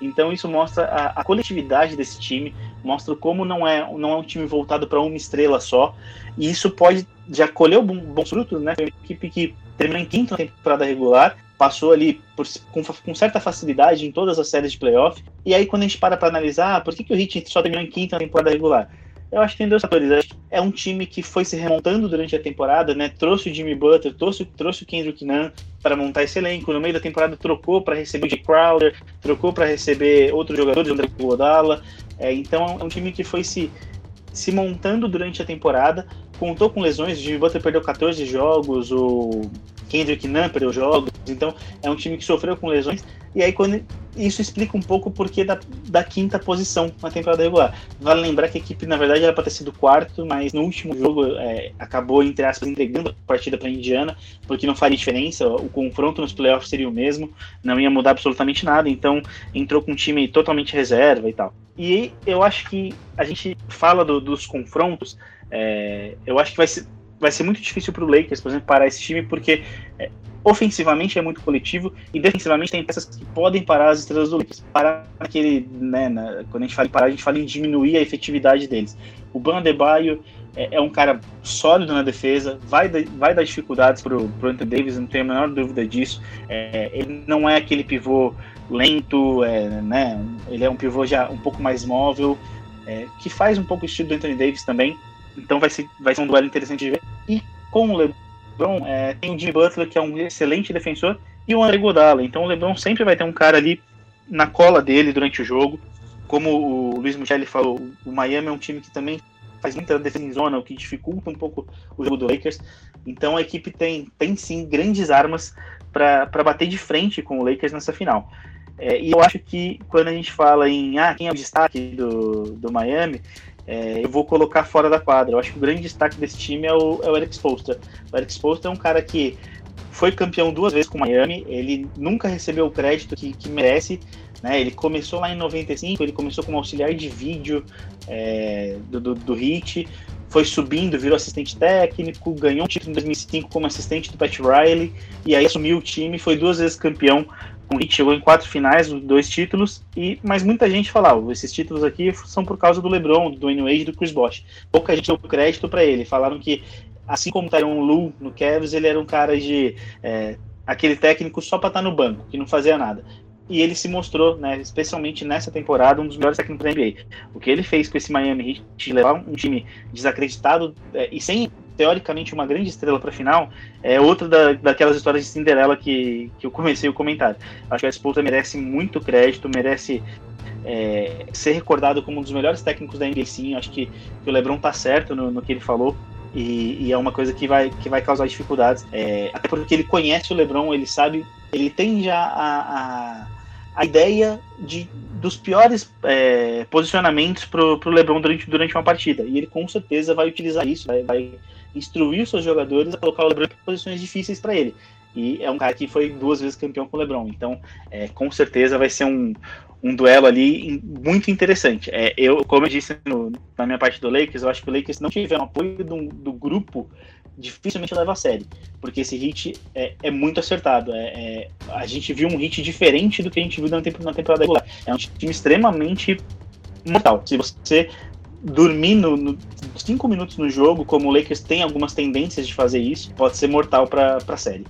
Então isso mostra a, a coletividade desse time, mostra como não é, não é um time voltado para uma estrela só. E isso pode já colher bons frutos, né? Uma equipe que terminou em quinta temporada regular, passou ali por, com, com, certa facilidade em todas as séries de playoff. E aí, quando a gente para para analisar, ah, por que, que o Heat só terminou em quinta temporada regular? Eu acho que tem dois fatores. É um time que foi se remontando durante a temporada, né? Trouxe o Jimmy Butler, trouxe, trouxe o Kendrick Nunn para montar esse elenco. No meio da temporada trocou para receber o Jay Crowder, trocou para receber outros jogadores, André Godala. É, então é um time que foi se, se montando durante a temporada. Contou com lesões, Jimmy Butler perdeu 14 jogos, o Kendrick Nunn perdeu jogos. Então é um time que sofreu com lesões. E aí quando isso explica um pouco o porquê da, da quinta posição na temporada regular. Vale lembrar que a equipe, na verdade, era para ter sido quarto, mas no último jogo é, acabou, entre aspas, entregando a partida para a Indiana, porque não faria diferença, o confronto nos playoffs seria o mesmo, não ia mudar absolutamente nada, então entrou com um time totalmente reserva e tal. E eu acho que a gente fala do, dos confrontos, é, eu acho que vai ser, vai ser muito difícil para o Lakers, por exemplo, parar esse time, porque é, ofensivamente é muito coletivo e defensivamente tem peças que podem parar as estrelas do Lakers. Parar naquele, né, na, quando a gente fala em parar, a gente fala em diminuir a efetividade deles. O Ban Adebayo é, é um cara sólido na defesa, vai, vai dar dificuldades para o Anthony Davis, não tenho a menor dúvida disso. É, ele não é aquele pivô lento, é, né, ele é um pivô já um pouco mais móvel, é, que faz um pouco o estilo do Anthony Davis também. Então vai ser, vai ser um duelo interessante de ver. E com o LeBron é, tem o Jimmy Butler, que é um excelente defensor, e o André Godala. Então o LeBron sempre vai ter um cara ali na cola dele durante o jogo. Como o Luiz Michele falou, o Miami é um time que também faz muita defesa em zona, o que dificulta um pouco o jogo do Lakers. Então a equipe tem, tem sim grandes armas para bater de frente com o Lakers nessa final. É, e eu acho que quando a gente fala em ah, quem é o destaque do, do Miami, é, eu vou colocar fora da quadra. Eu acho que o grande destaque desse time é o, é o Eric Spoelstra. O Eric Spoelstra é um cara que foi campeão duas vezes com o Miami, ele nunca recebeu o crédito que, que merece. Né? Ele começou lá em 95, ele começou como auxiliar de vídeo é, do, do, do Hit, foi subindo, virou assistente técnico, ganhou um título em 2005 como assistente do Pat Riley, e aí assumiu o time, foi duas vezes campeão o Heat chegou em quatro finais, dois títulos, e mas muita gente falava, esses títulos aqui são por causa do LeBron, do Dwayne Wade do Chris Bosh. Pouca gente deu crédito para ele, falaram que assim como Tyron Lu no Cavs, ele era um cara de é, aquele técnico só para estar tá no banco, que não fazia nada. E ele se mostrou, né, especialmente nessa temporada, um dos melhores técnicos da NBA. O que ele fez com esse Miami Heat, de levar um time desacreditado é, e sem teoricamente uma grande estrela para final, é outra da, daquelas histórias de Cinderela que, que eu comecei o comentário. Acho que a disputa merece muito crédito, merece é, ser recordado como um dos melhores técnicos da NBA, sim. Acho que, que o LeBron tá certo no, no que ele falou. E, e, é uma coisa que vai, que vai causar dificuldades. É, até porque ele conhece o LeBron, ele sabe, ele tem já a, a, a ideia de, dos piores é, posicionamentos para o LeBron durante, durante uma partida. E ele com certeza vai utilizar isso, vai, vai instruir seus jogadores a colocar o LeBron em posições difíceis para ele. E é um cara que foi duas vezes campeão com o LeBron. Então, é, com certeza vai ser um, um duelo ali muito interessante. É, eu, como eu disse no, na minha parte do Lakers, eu acho que o Lakers não tiver um apoio do, do grupo, dificilmente leva a série, porque esse hit é, é muito acertado. É, é, a gente viu um hit diferente do que a gente viu na temporada regular. É um time extremamente mortal. Se você dormir no, no, cinco minutos no jogo, como o Lakers tem algumas tendências de fazer isso, pode ser mortal para a série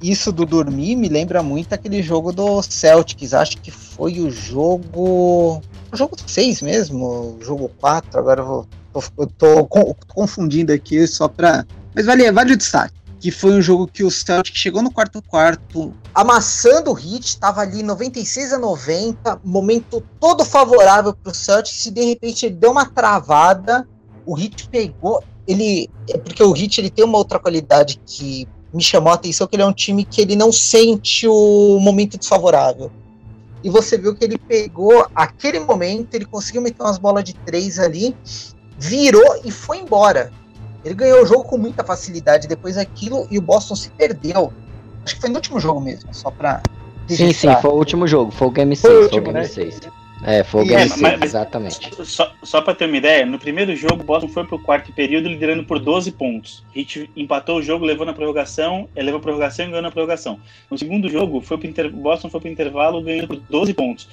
isso do dormir me lembra muito aquele jogo do Celtics. Acho que foi o jogo. O jogo 6 mesmo, o jogo 4. Agora eu, vou, eu tô, tô confundindo aqui só pra. Mas vale, vale o destaque. Que foi um jogo que o Celtics chegou no quarto quarto, amassando o Hit, tava ali 96 a 90, momento todo favorável pro Celtics, e de repente ele deu uma travada, o Hit pegou, ele, é porque o Hit ele tem uma outra qualidade que me chamou a atenção que ele é um time que ele não sente o momento desfavorável. E você viu que ele pegou aquele momento, ele conseguiu meter umas bolas de três ali, virou e foi embora. Ele ganhou o jogo com muita facilidade depois daquilo e o Boston se perdeu. Acho que foi no último jogo mesmo, só pra. Sim, sim, foi o último jogo, foi o Game 6. Foi o último, Game né? 6. É, foi o Game é, exatamente. Só, só para ter uma ideia, no primeiro jogo, o Boston foi pro quarto período liderando por 12 pontos. Heat empatou o jogo, levou na prorrogação, eh, levou a prorrogação e ganhou na prorrogação. No segundo jogo, foi pro inter... Boston foi pro intervalo ganhando por 12 pontos.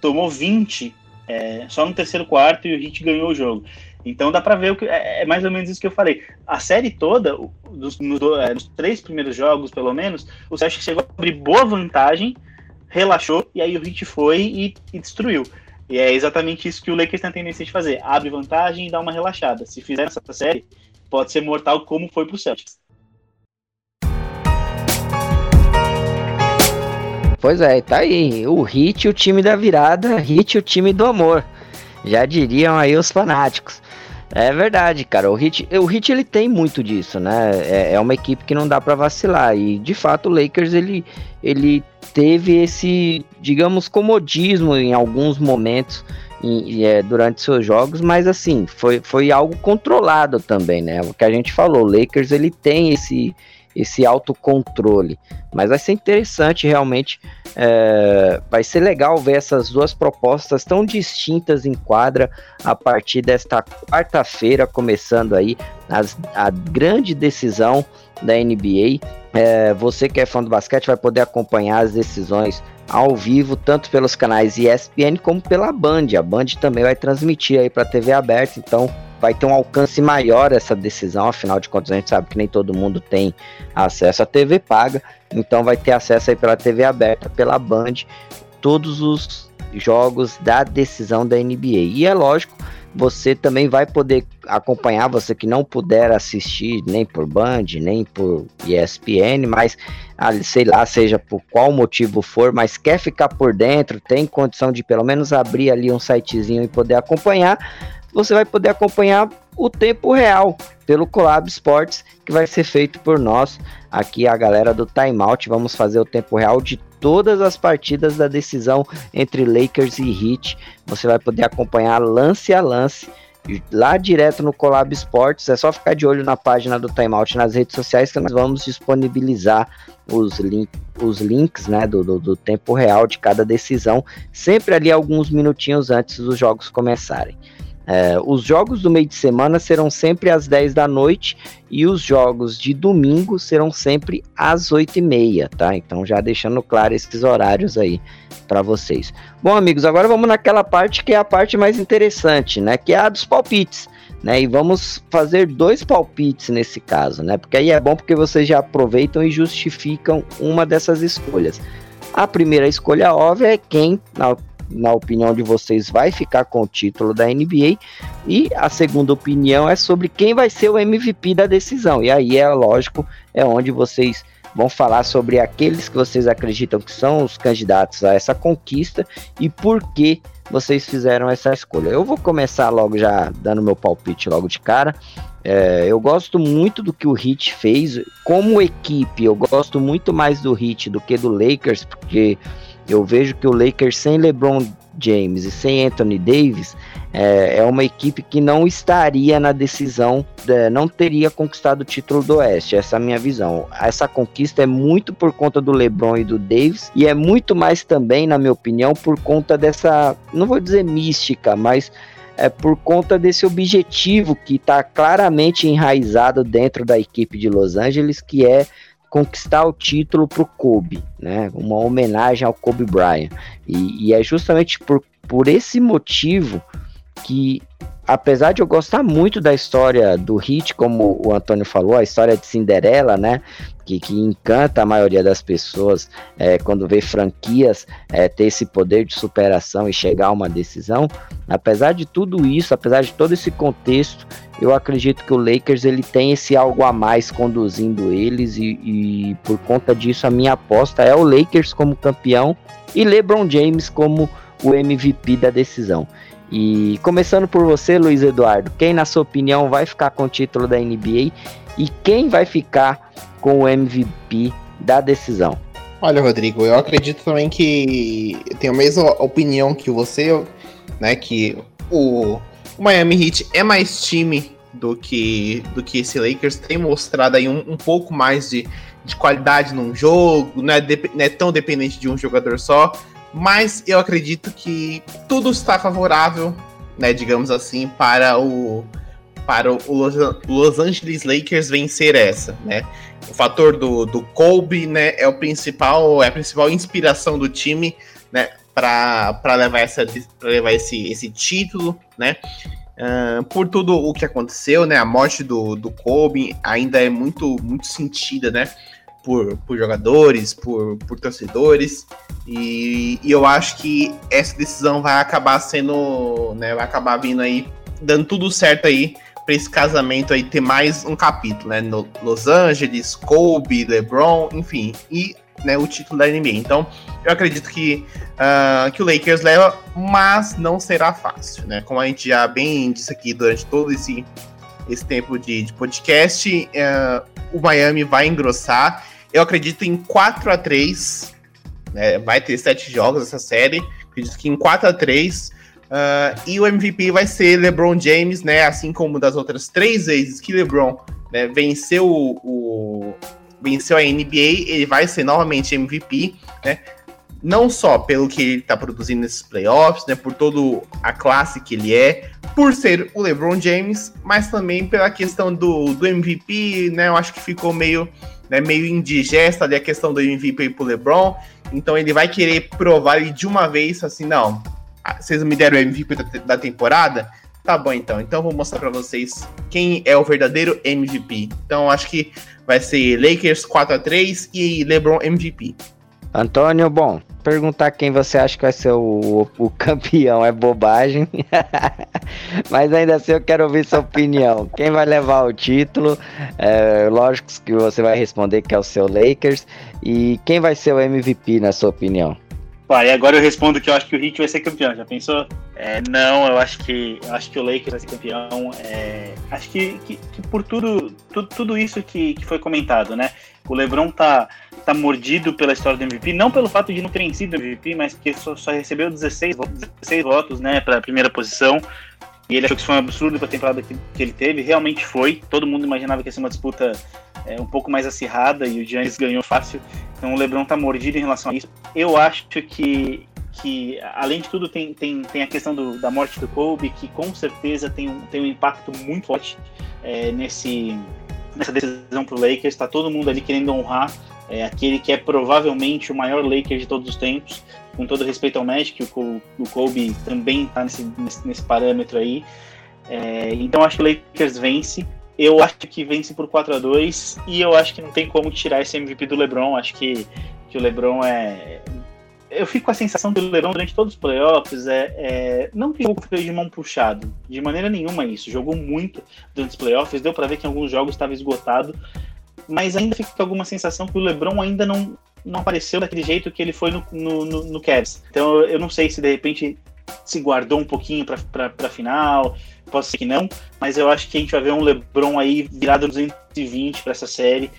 Tomou 20 é, só no terceiro quarto e o Heat ganhou o jogo. Então dá para ver o que é, é, mais ou menos isso que eu falei. A série toda, dos, no, é, nos três primeiros jogos, pelo menos, o Celtics chegou a abrir boa vantagem relaxou e aí o Heat foi e, e, destruiu. E é exatamente isso que o Lakers tem a tendência de fazer: abre vantagem e dá uma relaxada. Se fizer essa série, pode ser mortal como foi para o Celtics. Pois é, tá aí. O Hit, o time da virada, Hit, o time do amor. Já diriam aí os fanáticos. É verdade, cara. O Hit, o Hit ele tem muito disso, né? É, é uma equipe que não dá para vacilar. E de fato o Lakers ele, ele teve esse, digamos, comodismo em alguns momentos em, é, durante seus jogos, mas assim foi, foi algo controlado também, né? O que a gente falou, o Lakers ele tem esse esse autocontrole. Mas vai ser interessante realmente. É, vai ser legal ver essas duas propostas tão distintas em quadra a partir desta quarta-feira, começando aí as, a grande decisão da NBA. É, você que é fã do basquete vai poder acompanhar as decisões ao vivo, tanto pelos canais ESPN como pela Band. A Band também vai transmitir aí para TV aberta, então vai ter um alcance maior essa decisão, afinal de contas a gente sabe que nem todo mundo tem acesso à TV paga, então vai ter acesso aí pela TV aberta, pela Band, todos os jogos da decisão da NBA. E é lógico, você também vai poder acompanhar, você que não puder assistir nem por Band, nem por ESPN, mas ah, sei lá, seja por qual motivo for, mas quer ficar por dentro, tem condição de pelo menos abrir ali um sitezinho e poder acompanhar, você vai poder acompanhar o tempo real pelo Collab Sports, que vai ser feito por nós, aqui a galera do Timeout. Vamos fazer o tempo real de todas as partidas da decisão entre Lakers e Heat. Você vai poder acompanhar lance a lance lá direto no Collab Sports. É só ficar de olho na página do Timeout nas redes sociais que nós vamos disponibilizar os, link, os links né, do, do, do tempo real de cada decisão, sempre ali alguns minutinhos antes dos jogos começarem. É, os jogos do meio de semana serão sempre às 10 da noite e os jogos de domingo serão sempre às 8 e meia, tá? Então já deixando claro esses horários aí para vocês. Bom, amigos, agora vamos naquela parte que é a parte mais interessante, né? Que é a dos palpites, né? E vamos fazer dois palpites nesse caso, né? Porque aí é bom porque vocês já aproveitam e justificam uma dessas escolhas. A primeira escolha óbvia é quem, na na opinião de vocês, vai ficar com o título da NBA. E a segunda opinião é sobre quem vai ser o MVP da decisão. E aí é lógico, é onde vocês vão falar sobre aqueles que vocês acreditam que são os candidatos a essa conquista e por que vocês fizeram essa escolha. Eu vou começar logo já dando meu palpite logo de cara. É, eu gosto muito do que o Heat fez como equipe. Eu gosto muito mais do Heat do que do Lakers, porque eu vejo que o Lakers sem LeBron James e sem Anthony Davis é, é uma equipe que não estaria na decisão, é, não teria conquistado o título do Oeste. Essa é a minha visão. Essa conquista é muito por conta do LeBron e do Davis e é muito mais também, na minha opinião, por conta dessa, não vou dizer mística, mas é por conta desse objetivo que está claramente enraizado dentro da equipe de Los Angeles, que é conquistar o título para o Kobe, né? Uma homenagem ao Kobe Bryant. E, e, é justamente por, por esse motivo que, apesar de eu gostar muito da história do Hit, como o Antônio falou, a história de Cinderela, né? Que, que encanta a maioria das pessoas é, quando vê franquias é, ter esse poder de superação e chegar a uma decisão. Apesar de tudo isso, apesar de todo esse contexto, eu acredito que o Lakers ele tem esse algo a mais conduzindo eles e, e, por conta disso a minha aposta é o Lakers como campeão e LeBron James como o MVP da decisão. E começando por você, Luiz Eduardo, quem na sua opinião vai ficar com o título da NBA e quem vai ficar com o MVP da decisão? Olha, Rodrigo, eu acredito também que tenho a mesma opinião que você, né, que o o Miami Heat é mais time do que, do que esse Lakers, tem mostrado aí um, um pouco mais de, de qualidade num jogo, não é, de, não é tão dependente de um jogador só, mas eu acredito que tudo está favorável, né, digamos assim, para o para o Los Angeles Lakers vencer essa, né? O fator do, do Kobe, né, é o principal, é a principal inspiração do time, né? para levar, essa, levar esse, esse título, né? Uh, por tudo o que aconteceu, né? A morte do, do Kobe ainda é muito, muito sentida, né? Por, por jogadores, por, por torcedores. E, e eu acho que essa decisão vai acabar sendo, né? Vai acabar vindo aí, dando tudo certo aí para esse casamento aí ter mais um capítulo, né? No Los Angeles, Kobe, LeBron, enfim. E né, o título da NBA. Então, eu acredito que, uh, que o Lakers leva, mas não será fácil, né? Como a gente já bem disse aqui durante todo esse, esse tempo de, de podcast, uh, o Miami vai engrossar. Eu acredito em 4 a 3 né, vai ter sete jogos essa série. Acredito que em 4 a 3 uh, ah, e o MVP vai ser LeBron James, né? Assim como das outras três vezes que LeBron né, venceu o, o venceu a NBA, ele vai ser novamente MVP, né? Não só pelo que ele está produzindo nesses playoffs, né? Por toda a classe que ele é, por ser o LeBron James, mas também pela questão do, do MVP, né? Eu acho que ficou meio, né, meio indigesta ali a questão do MVP pro LeBron. Então ele vai querer provar de uma vez assim, não. Vocês me deram o MVP da, da temporada? Tá bom então. Então vou mostrar para vocês quem é o verdadeiro MVP. Então acho que vai ser Lakers 4 a 3 e LeBron MVP. Antônio, bom, perguntar quem você acha que vai ser o, o, campeão é bobagem, [LAUGHS] mas ainda assim eu quero ouvir sua opinião. Quem vai levar o título? É, lógico que você vai responder que é o seu Lakers. E quem vai ser o MVP, na sua opinião? E agora eu respondo que eu acho que o Heat vai ser campeão. Já pensou? É, não, eu acho que eu acho que o Lakers vai ser campeão. É, acho que, que, que, por tudo, tudo, tudo isso que, que foi comentado, né? O LeBron tá, tá mordido pela história do MVP, não pelo fato de não ter vencido o MVP, mas porque só, só recebeu 16, 16 votos, né, para primeira posição. E ele achou que isso foi um absurdo para a temporada que, que, ele teve. Realmente foi. Todo mundo imaginava que ia ser uma disputa é, um pouco mais acirrada e o Giannis ganhou fácil. Então o LeBron tá mordido em relação a isso. Eu acho que, que além de tudo, tem, tem, tem a questão do, da morte do Kobe, que com certeza tem um, tem um impacto muito forte é, nesse, nessa decisão pro Lakers. Está todo mundo ali querendo honrar é, aquele que é provavelmente o maior Lakers de todos os tempos. Com todo respeito ao Magic, o, o Kobe também está nesse, nesse, nesse, parâmetro aí. É, então acho que o Lakers vence. Eu acho que vence por 4 a 2 e eu acho que não tem como tirar esse MVP do LeBron. Acho que, que o LeBron é. Eu fico com a sensação que o LeBron durante todos os playoffs é, é não que jogou de mão puxado, de maneira nenhuma isso. Jogou muito durante os playoffs, deu para ver que em alguns jogos estava esgotado, mas ainda fica alguma sensação que o LeBron ainda não, não apareceu daquele jeito que ele foi no, no, no, no Cavs. Então eu não sei se de repente se guardou um pouquinho para a final, pode ser que não, mas eu acho que a gente vai ver um LeBron aí virado 220 para essa série,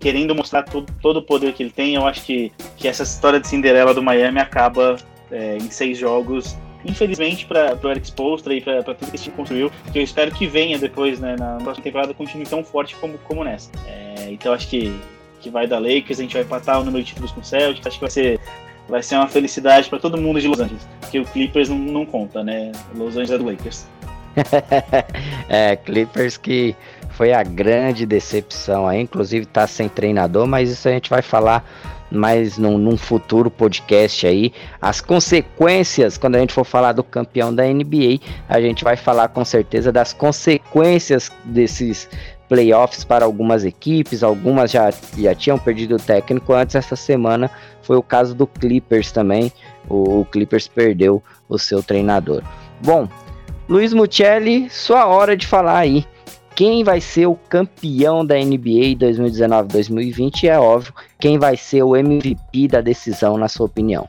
querendo mostrar todo, todo o poder que ele tem. Eu acho que, que essa história de Cinderela do Miami acaba é, em seis jogos. Infelizmente, para o Eric Spoelstra e para tudo que esse time construiu, que eu espero que venha depois, né, na próxima temporada, time tão forte como, como nessa. É, então, acho que, que vai dar Lakers, a gente vai empatar o número de títulos com o Celtics, acho que vai ser vai ser uma felicidade para todo mundo de Los Angeles, porque o Clippers não, não conta, né? Los Angeles é do Lakers. [LAUGHS] é, Clippers que foi a grande decepção aí, inclusive tá sem treinador, mas isso a gente vai falar mais num, num, futuro podcast aí. As consequências, quando a gente for falar do campeão da NBA, a gente vai falar com certeza das consequências desses playoffs para algumas equipes, algumas já, já tinham perdido o técnico antes. Essa semana foi o caso do Clippers também. O, o Clippers perdeu o seu treinador. Bom, Luiz Mucelli, sua hora de falar aí. Quem vai ser o campeão da NBA 2019-2020 é óbvio. Quem vai ser o MVP da decisão, na sua opinião?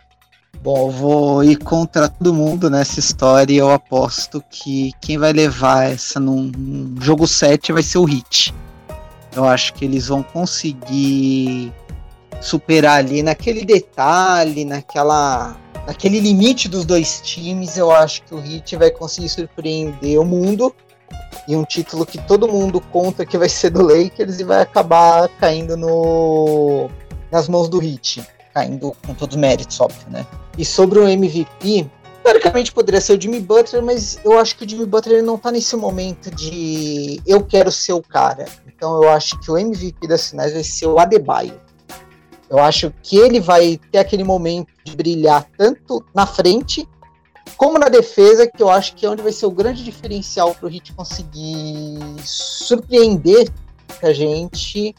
Bom, eu vou ir contra todo mundo nessa história e eu aposto que quem vai levar essa num, jogo 7 vai ser o Hit. Eu acho que eles vão conseguir superar ali naquele detalhe, naquela naquele limite dos dois times, eu acho que o Heat vai conseguir surpreender o mundo e um título que todo mundo conta que vai ser do Lakers e vai acabar caindo no nas mãos do Heat, caindo com todos os méritos, óbvio, né? E sobre o MVP, teoricamente poderia ser o Jimmy Butler, mas eu acho que o Jimmy Butler não tá nesse momento de eu quero ser o cara. Então eu acho que o MVP das finais vai ser o Adebayo. Eu acho que ele vai ter aquele momento de brilhar tanto na frente como na defesa, que eu acho que é onde vai ser o grande diferencial para o Heat conseguir surpreender a gente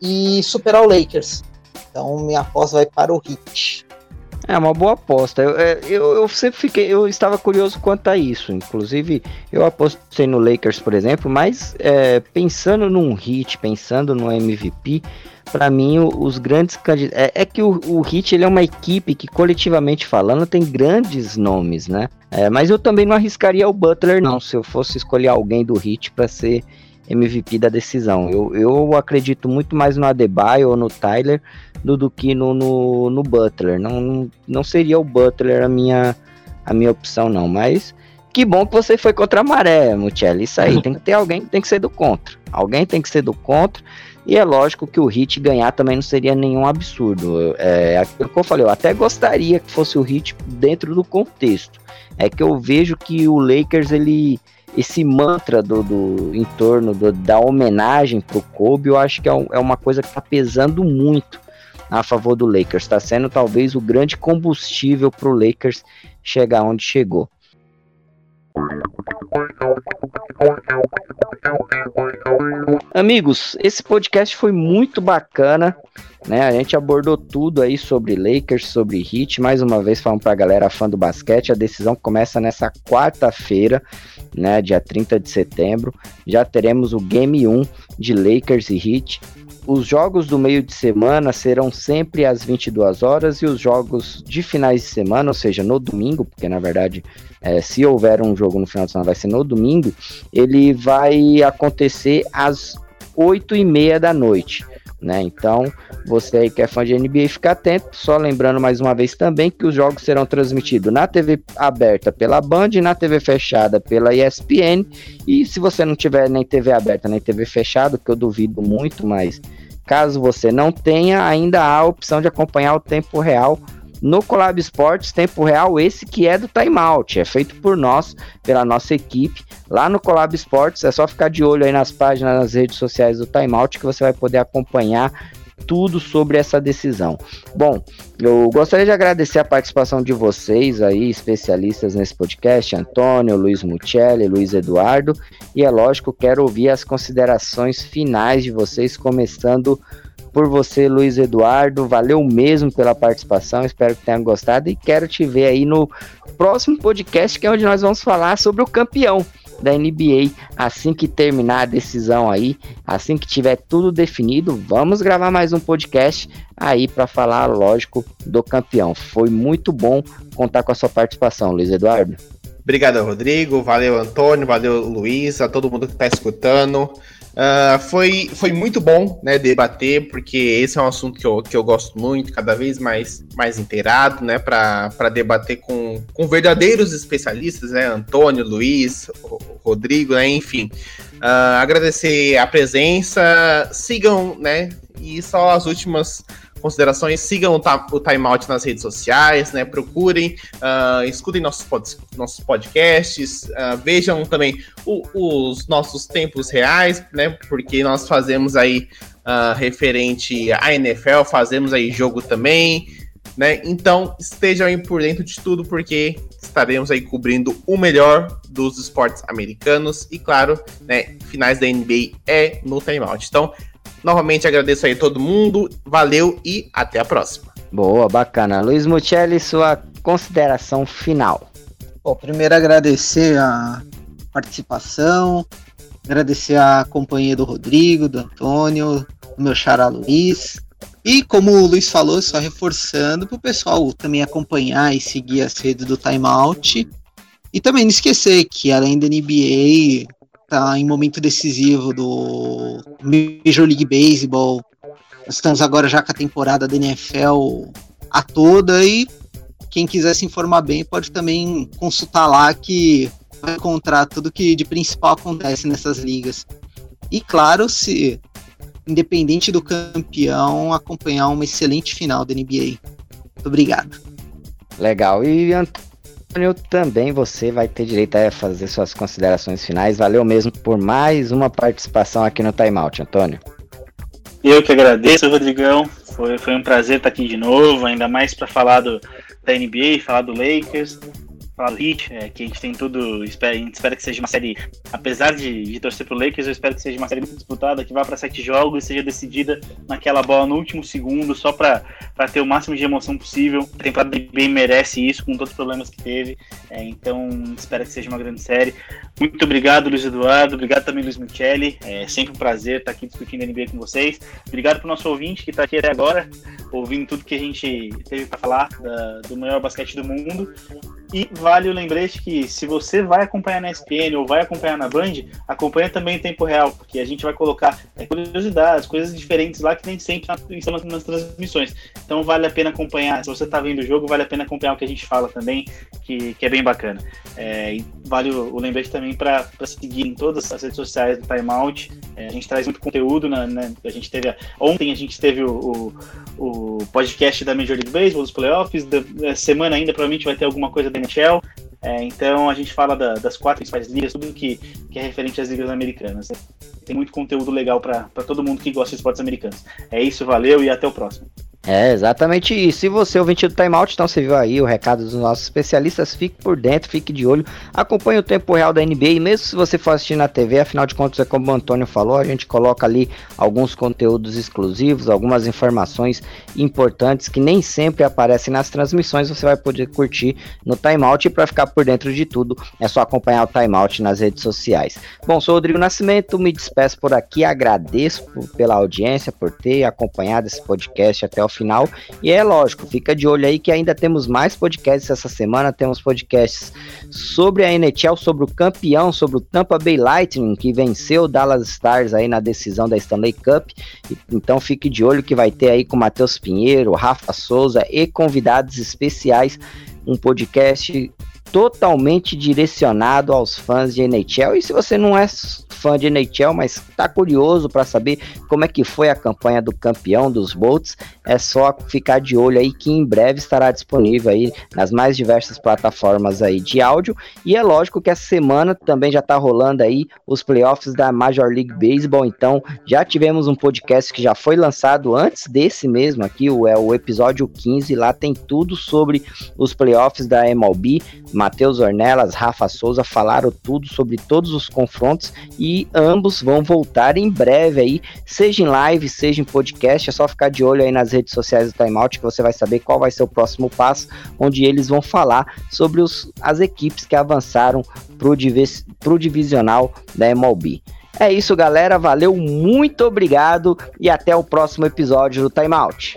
e superar o Lakers. Então minha aposta vai para o Heat. É uma boa aposta. Eu, é, eu, eu, sempre fiquei, eu estava curioso quanto a isso. Inclusive, eu apostei no Lakers, por exemplo, mas é, pensando num hit, pensando no MVP, para mim os grandes candidatos é, é, que o, o Hit ele é uma equipe que coletivamente falando tem grandes nomes, né? É, mas eu também não arriscaria o Butler não, se eu fosse escolher alguém do Hit para ser MVP da decisão. Eu, eu acredito muito mais no Adebayo ou no Tyler do, do que no, no, no, Butler. Não, não seria o Butler a minha, a minha opção, não. Mas que bom que você foi contra a maré, Mucelli. Isso aí, [LAUGHS] tem que ter alguém que tem que ser do contra. Alguém tem que ser do contra. E é lógico que o Hit ganhar também não seria nenhum absurdo. É aquilo que eu falei, eu até gostaria que fosse o Hit dentro do contexto. É que eu vejo que o Lakers ele esse mantra do, do em torno do, da homenagem pro Kobe, eu acho que é, um, é uma coisa que está pesando muito a favor do Lakers. Está sendo talvez o grande combustível para o Lakers chegar onde chegou. Amigos, esse podcast foi muito bacana, né? A gente abordou tudo aí sobre Lakers, sobre Heat, mais uma vez falando pra galera fã do basquete, a decisão começa nessa quarta-feira, né, dia 30 de setembro. Já teremos o Game 1 de Lakers e Heat os jogos do meio de semana serão sempre às 22 horas e os jogos de finais de semana, ou seja, no domingo, porque na verdade, é, se houver um jogo no final de semana, vai ser no domingo, ele vai acontecer às 8 e meia da noite. Né? Então, você aí que é fã de NBA, fica atento. Só lembrando mais uma vez também que os jogos serão transmitidos na TV aberta pela Band, na TV fechada pela ESPN. E se você não tiver nem TV aberta nem TV fechada, que eu duvido muito, mas caso você não tenha, ainda há a opção de acompanhar o tempo real no Collab Esportes, tempo real, esse que é do timeout, é feito por nós, pela nossa equipe, lá no Collab Esportes, é só ficar de olho aí nas páginas, nas redes sociais do timeout, que você vai poder acompanhar tudo sobre essa decisão. Bom, eu gostaria de agradecer a participação de vocês aí, especialistas nesse podcast, Antônio, Luiz Mucelli, Luiz Eduardo, e é lógico, quero ouvir as considerações finais de vocês, começando por você, Luiz Eduardo. Valeu mesmo pela participação, espero que tenha gostado e quero te ver aí no próximo podcast, que é onde nós vamos falar sobre o campeão. da NBA. Assim que terminar a decisão aí, assim que tiver tudo definido, vamos gravar mais um podcast aí para falar, lógico, do campeão. Foi muito bom contar com a sua participação, Luiz Eduardo. Obrigado, Rodrigo. Valeu, Antônio. Valeu, Luiz. A todo mundo que está escutando. Uh, foi, foi muito bom né, debater, porque esse é um assunto que eu, que eu gosto muito, cada vez mais, mais inteirado, né, para debater com, com verdadeiros especialistas, né, Antônio, Luiz, Rodrigo, né, enfim. Uh, agradecer a presença, sigam, né, e só as últimas considerações, sigam o, o Timeout nas redes sociais, né? Procurem, uh, escutem nossos, pod, nossos podcasts, uh, vejam também o, os nossos tempos reais, né? Porque nós fazemos aí uh, referente à NFL, fazemos aí jogo também, né? Então estejam aí por dentro de tudo, porque estaremos aí cobrindo o melhor dos esportes americanos e, claro, né? Finais da NBA é no Timeout. Então, Novamente agradeço aí todo mundo, valeu e até a próxima. Boa, bacana. Luiz Mucelli, sua consideração final. Bom, primeiro agradecer a participação, agradecer a companhia do Rodrigo, do Antônio, do meu xará Luiz. E como o Luiz falou, só reforçando para o pessoal também acompanhar e seguir as redes do Timeout. E também não esquecer que além da NBA, tá em momento decisivo do Major League Baseball. Nós estamos agora já com a temporada da NFL a toda e quem quiser se informar bem pode também consultar lá que vai encontrar tudo que de principal acontece nessas ligas. E claro, se independente do campeão, acompanhar uma excelente final da NBA. Muito obrigado. Legal. E Antônio, também você vai ter direito a fazer suas considerações finais. Valeu mesmo por mais uma participação aqui no Timeout, Antônio. Eu que agradeço, Rodrigão. Foi, foi um prazer estar aqui de novo, ainda mais para falar do, da NBA, falar do Lakers Heat, é, que a gente tem tudo. Espera, a gente espera que seja uma série, apesar de, de torcer pro Lakers, eu espero que seja uma série muito disputada, que vá para sete jogos e seja decidida naquela bola no último segundo, só para ter o máximo de emoção possível. A temporada bem merece isso, com todos os problemas que teve. É, então, espero que seja uma grande série. Muito obrigado, Luiz Eduardo. Obrigado também, Luiz Michele. É sempre um prazer estar aqui discutindo a NBA com vocês. Obrigado pro nosso ouvinte que está aqui até agora, ouvindo tudo que a gente teve para falar da, do maior basquete do mundo. E vale o lembrete que se você vai acompanhar na SPN ou vai acompanhar na Band, acompanha também em tempo real, porque a gente vai colocar é, curiosidades, coisas diferentes lá que nem sempre estão nas, nas, transmissões. Então vale a pena acompanhar. Se você está vendo o jogo, vale a pena acompanhar o que a gente fala também, que, que é bem bacana. É, vale o, o lembrete também para seguir em todas as redes sociais do Timeout. É, a gente traz muito conteúdo. Na, né? a gente teve ontem a gente teve o, o, o podcast da Major League Baseball, dos playoffs. Da, semana ainda provavelmente vai ter alguma coisa da NHL. É, então a gente fala da, das quatro principais ligas, tudo que, que é referente às ligas americanas. Tem muito conteúdo legal para todo mundo que gosta de esportes americanos. É isso, valeu e até o próximo. É exatamente isso. Se você ouvinte do Timeout, então você viu aí o recado dos nossos especialistas, fique por dentro, fique de olho, acompanhe o tempo real da NBA, e mesmo se você for assistir na TV, afinal de contas, é como o Antônio falou, a gente coloca ali alguns conteúdos exclusivos, algumas informações importantes que nem sempre aparecem nas transmissões, você vai poder curtir no Timeout e para ficar por dentro de tudo, é só acompanhar o Timeout nas redes sociais. Bom, sou Rodrigo Nascimento, me despeço por aqui, agradeço pela audiência, por ter acompanhado esse podcast até o final. E é lógico, fica de olho aí que ainda temos mais podcasts essa semana. Temos podcasts sobre a NHL, sobre o campeão, sobre o Tampa Bay Lightning, que venceu o Dallas Stars aí na decisão da Stanley Cup. Então fique de olho que vai ter aí com Matheus Pinheiro, Rafa Souza e convidados especiais um podcast totalmente direcionado aos fãs de NHL. E se você não é fã de NHL, mas está curioso para saber como é que foi a campanha do campeão dos Bolts, é só ficar de olho aí que em breve estará disponível aí nas mais diversas plataformas aí de áudio. E é lógico que essa semana também já está rolando aí os playoffs da Major League Baseball, então já tivemos um podcast que já foi lançado antes desse mesmo aqui, o, é o episódio 15, lá tem tudo sobre os playoffs da MLB, Matheus Ornelas, Rafa Souza falaram tudo sobre todos os confrontos e ambos vão voltar em breve aí, seja em live, seja em podcast. É só ficar de olho aí nas redes sociais do Timeout que você vai saber qual vai ser o próximo passo, onde eles vão falar sobre os, as equipes que avançaram para o divisional da MLB. É isso, galera. Valeu, muito obrigado e até o próximo episódio do Timeout.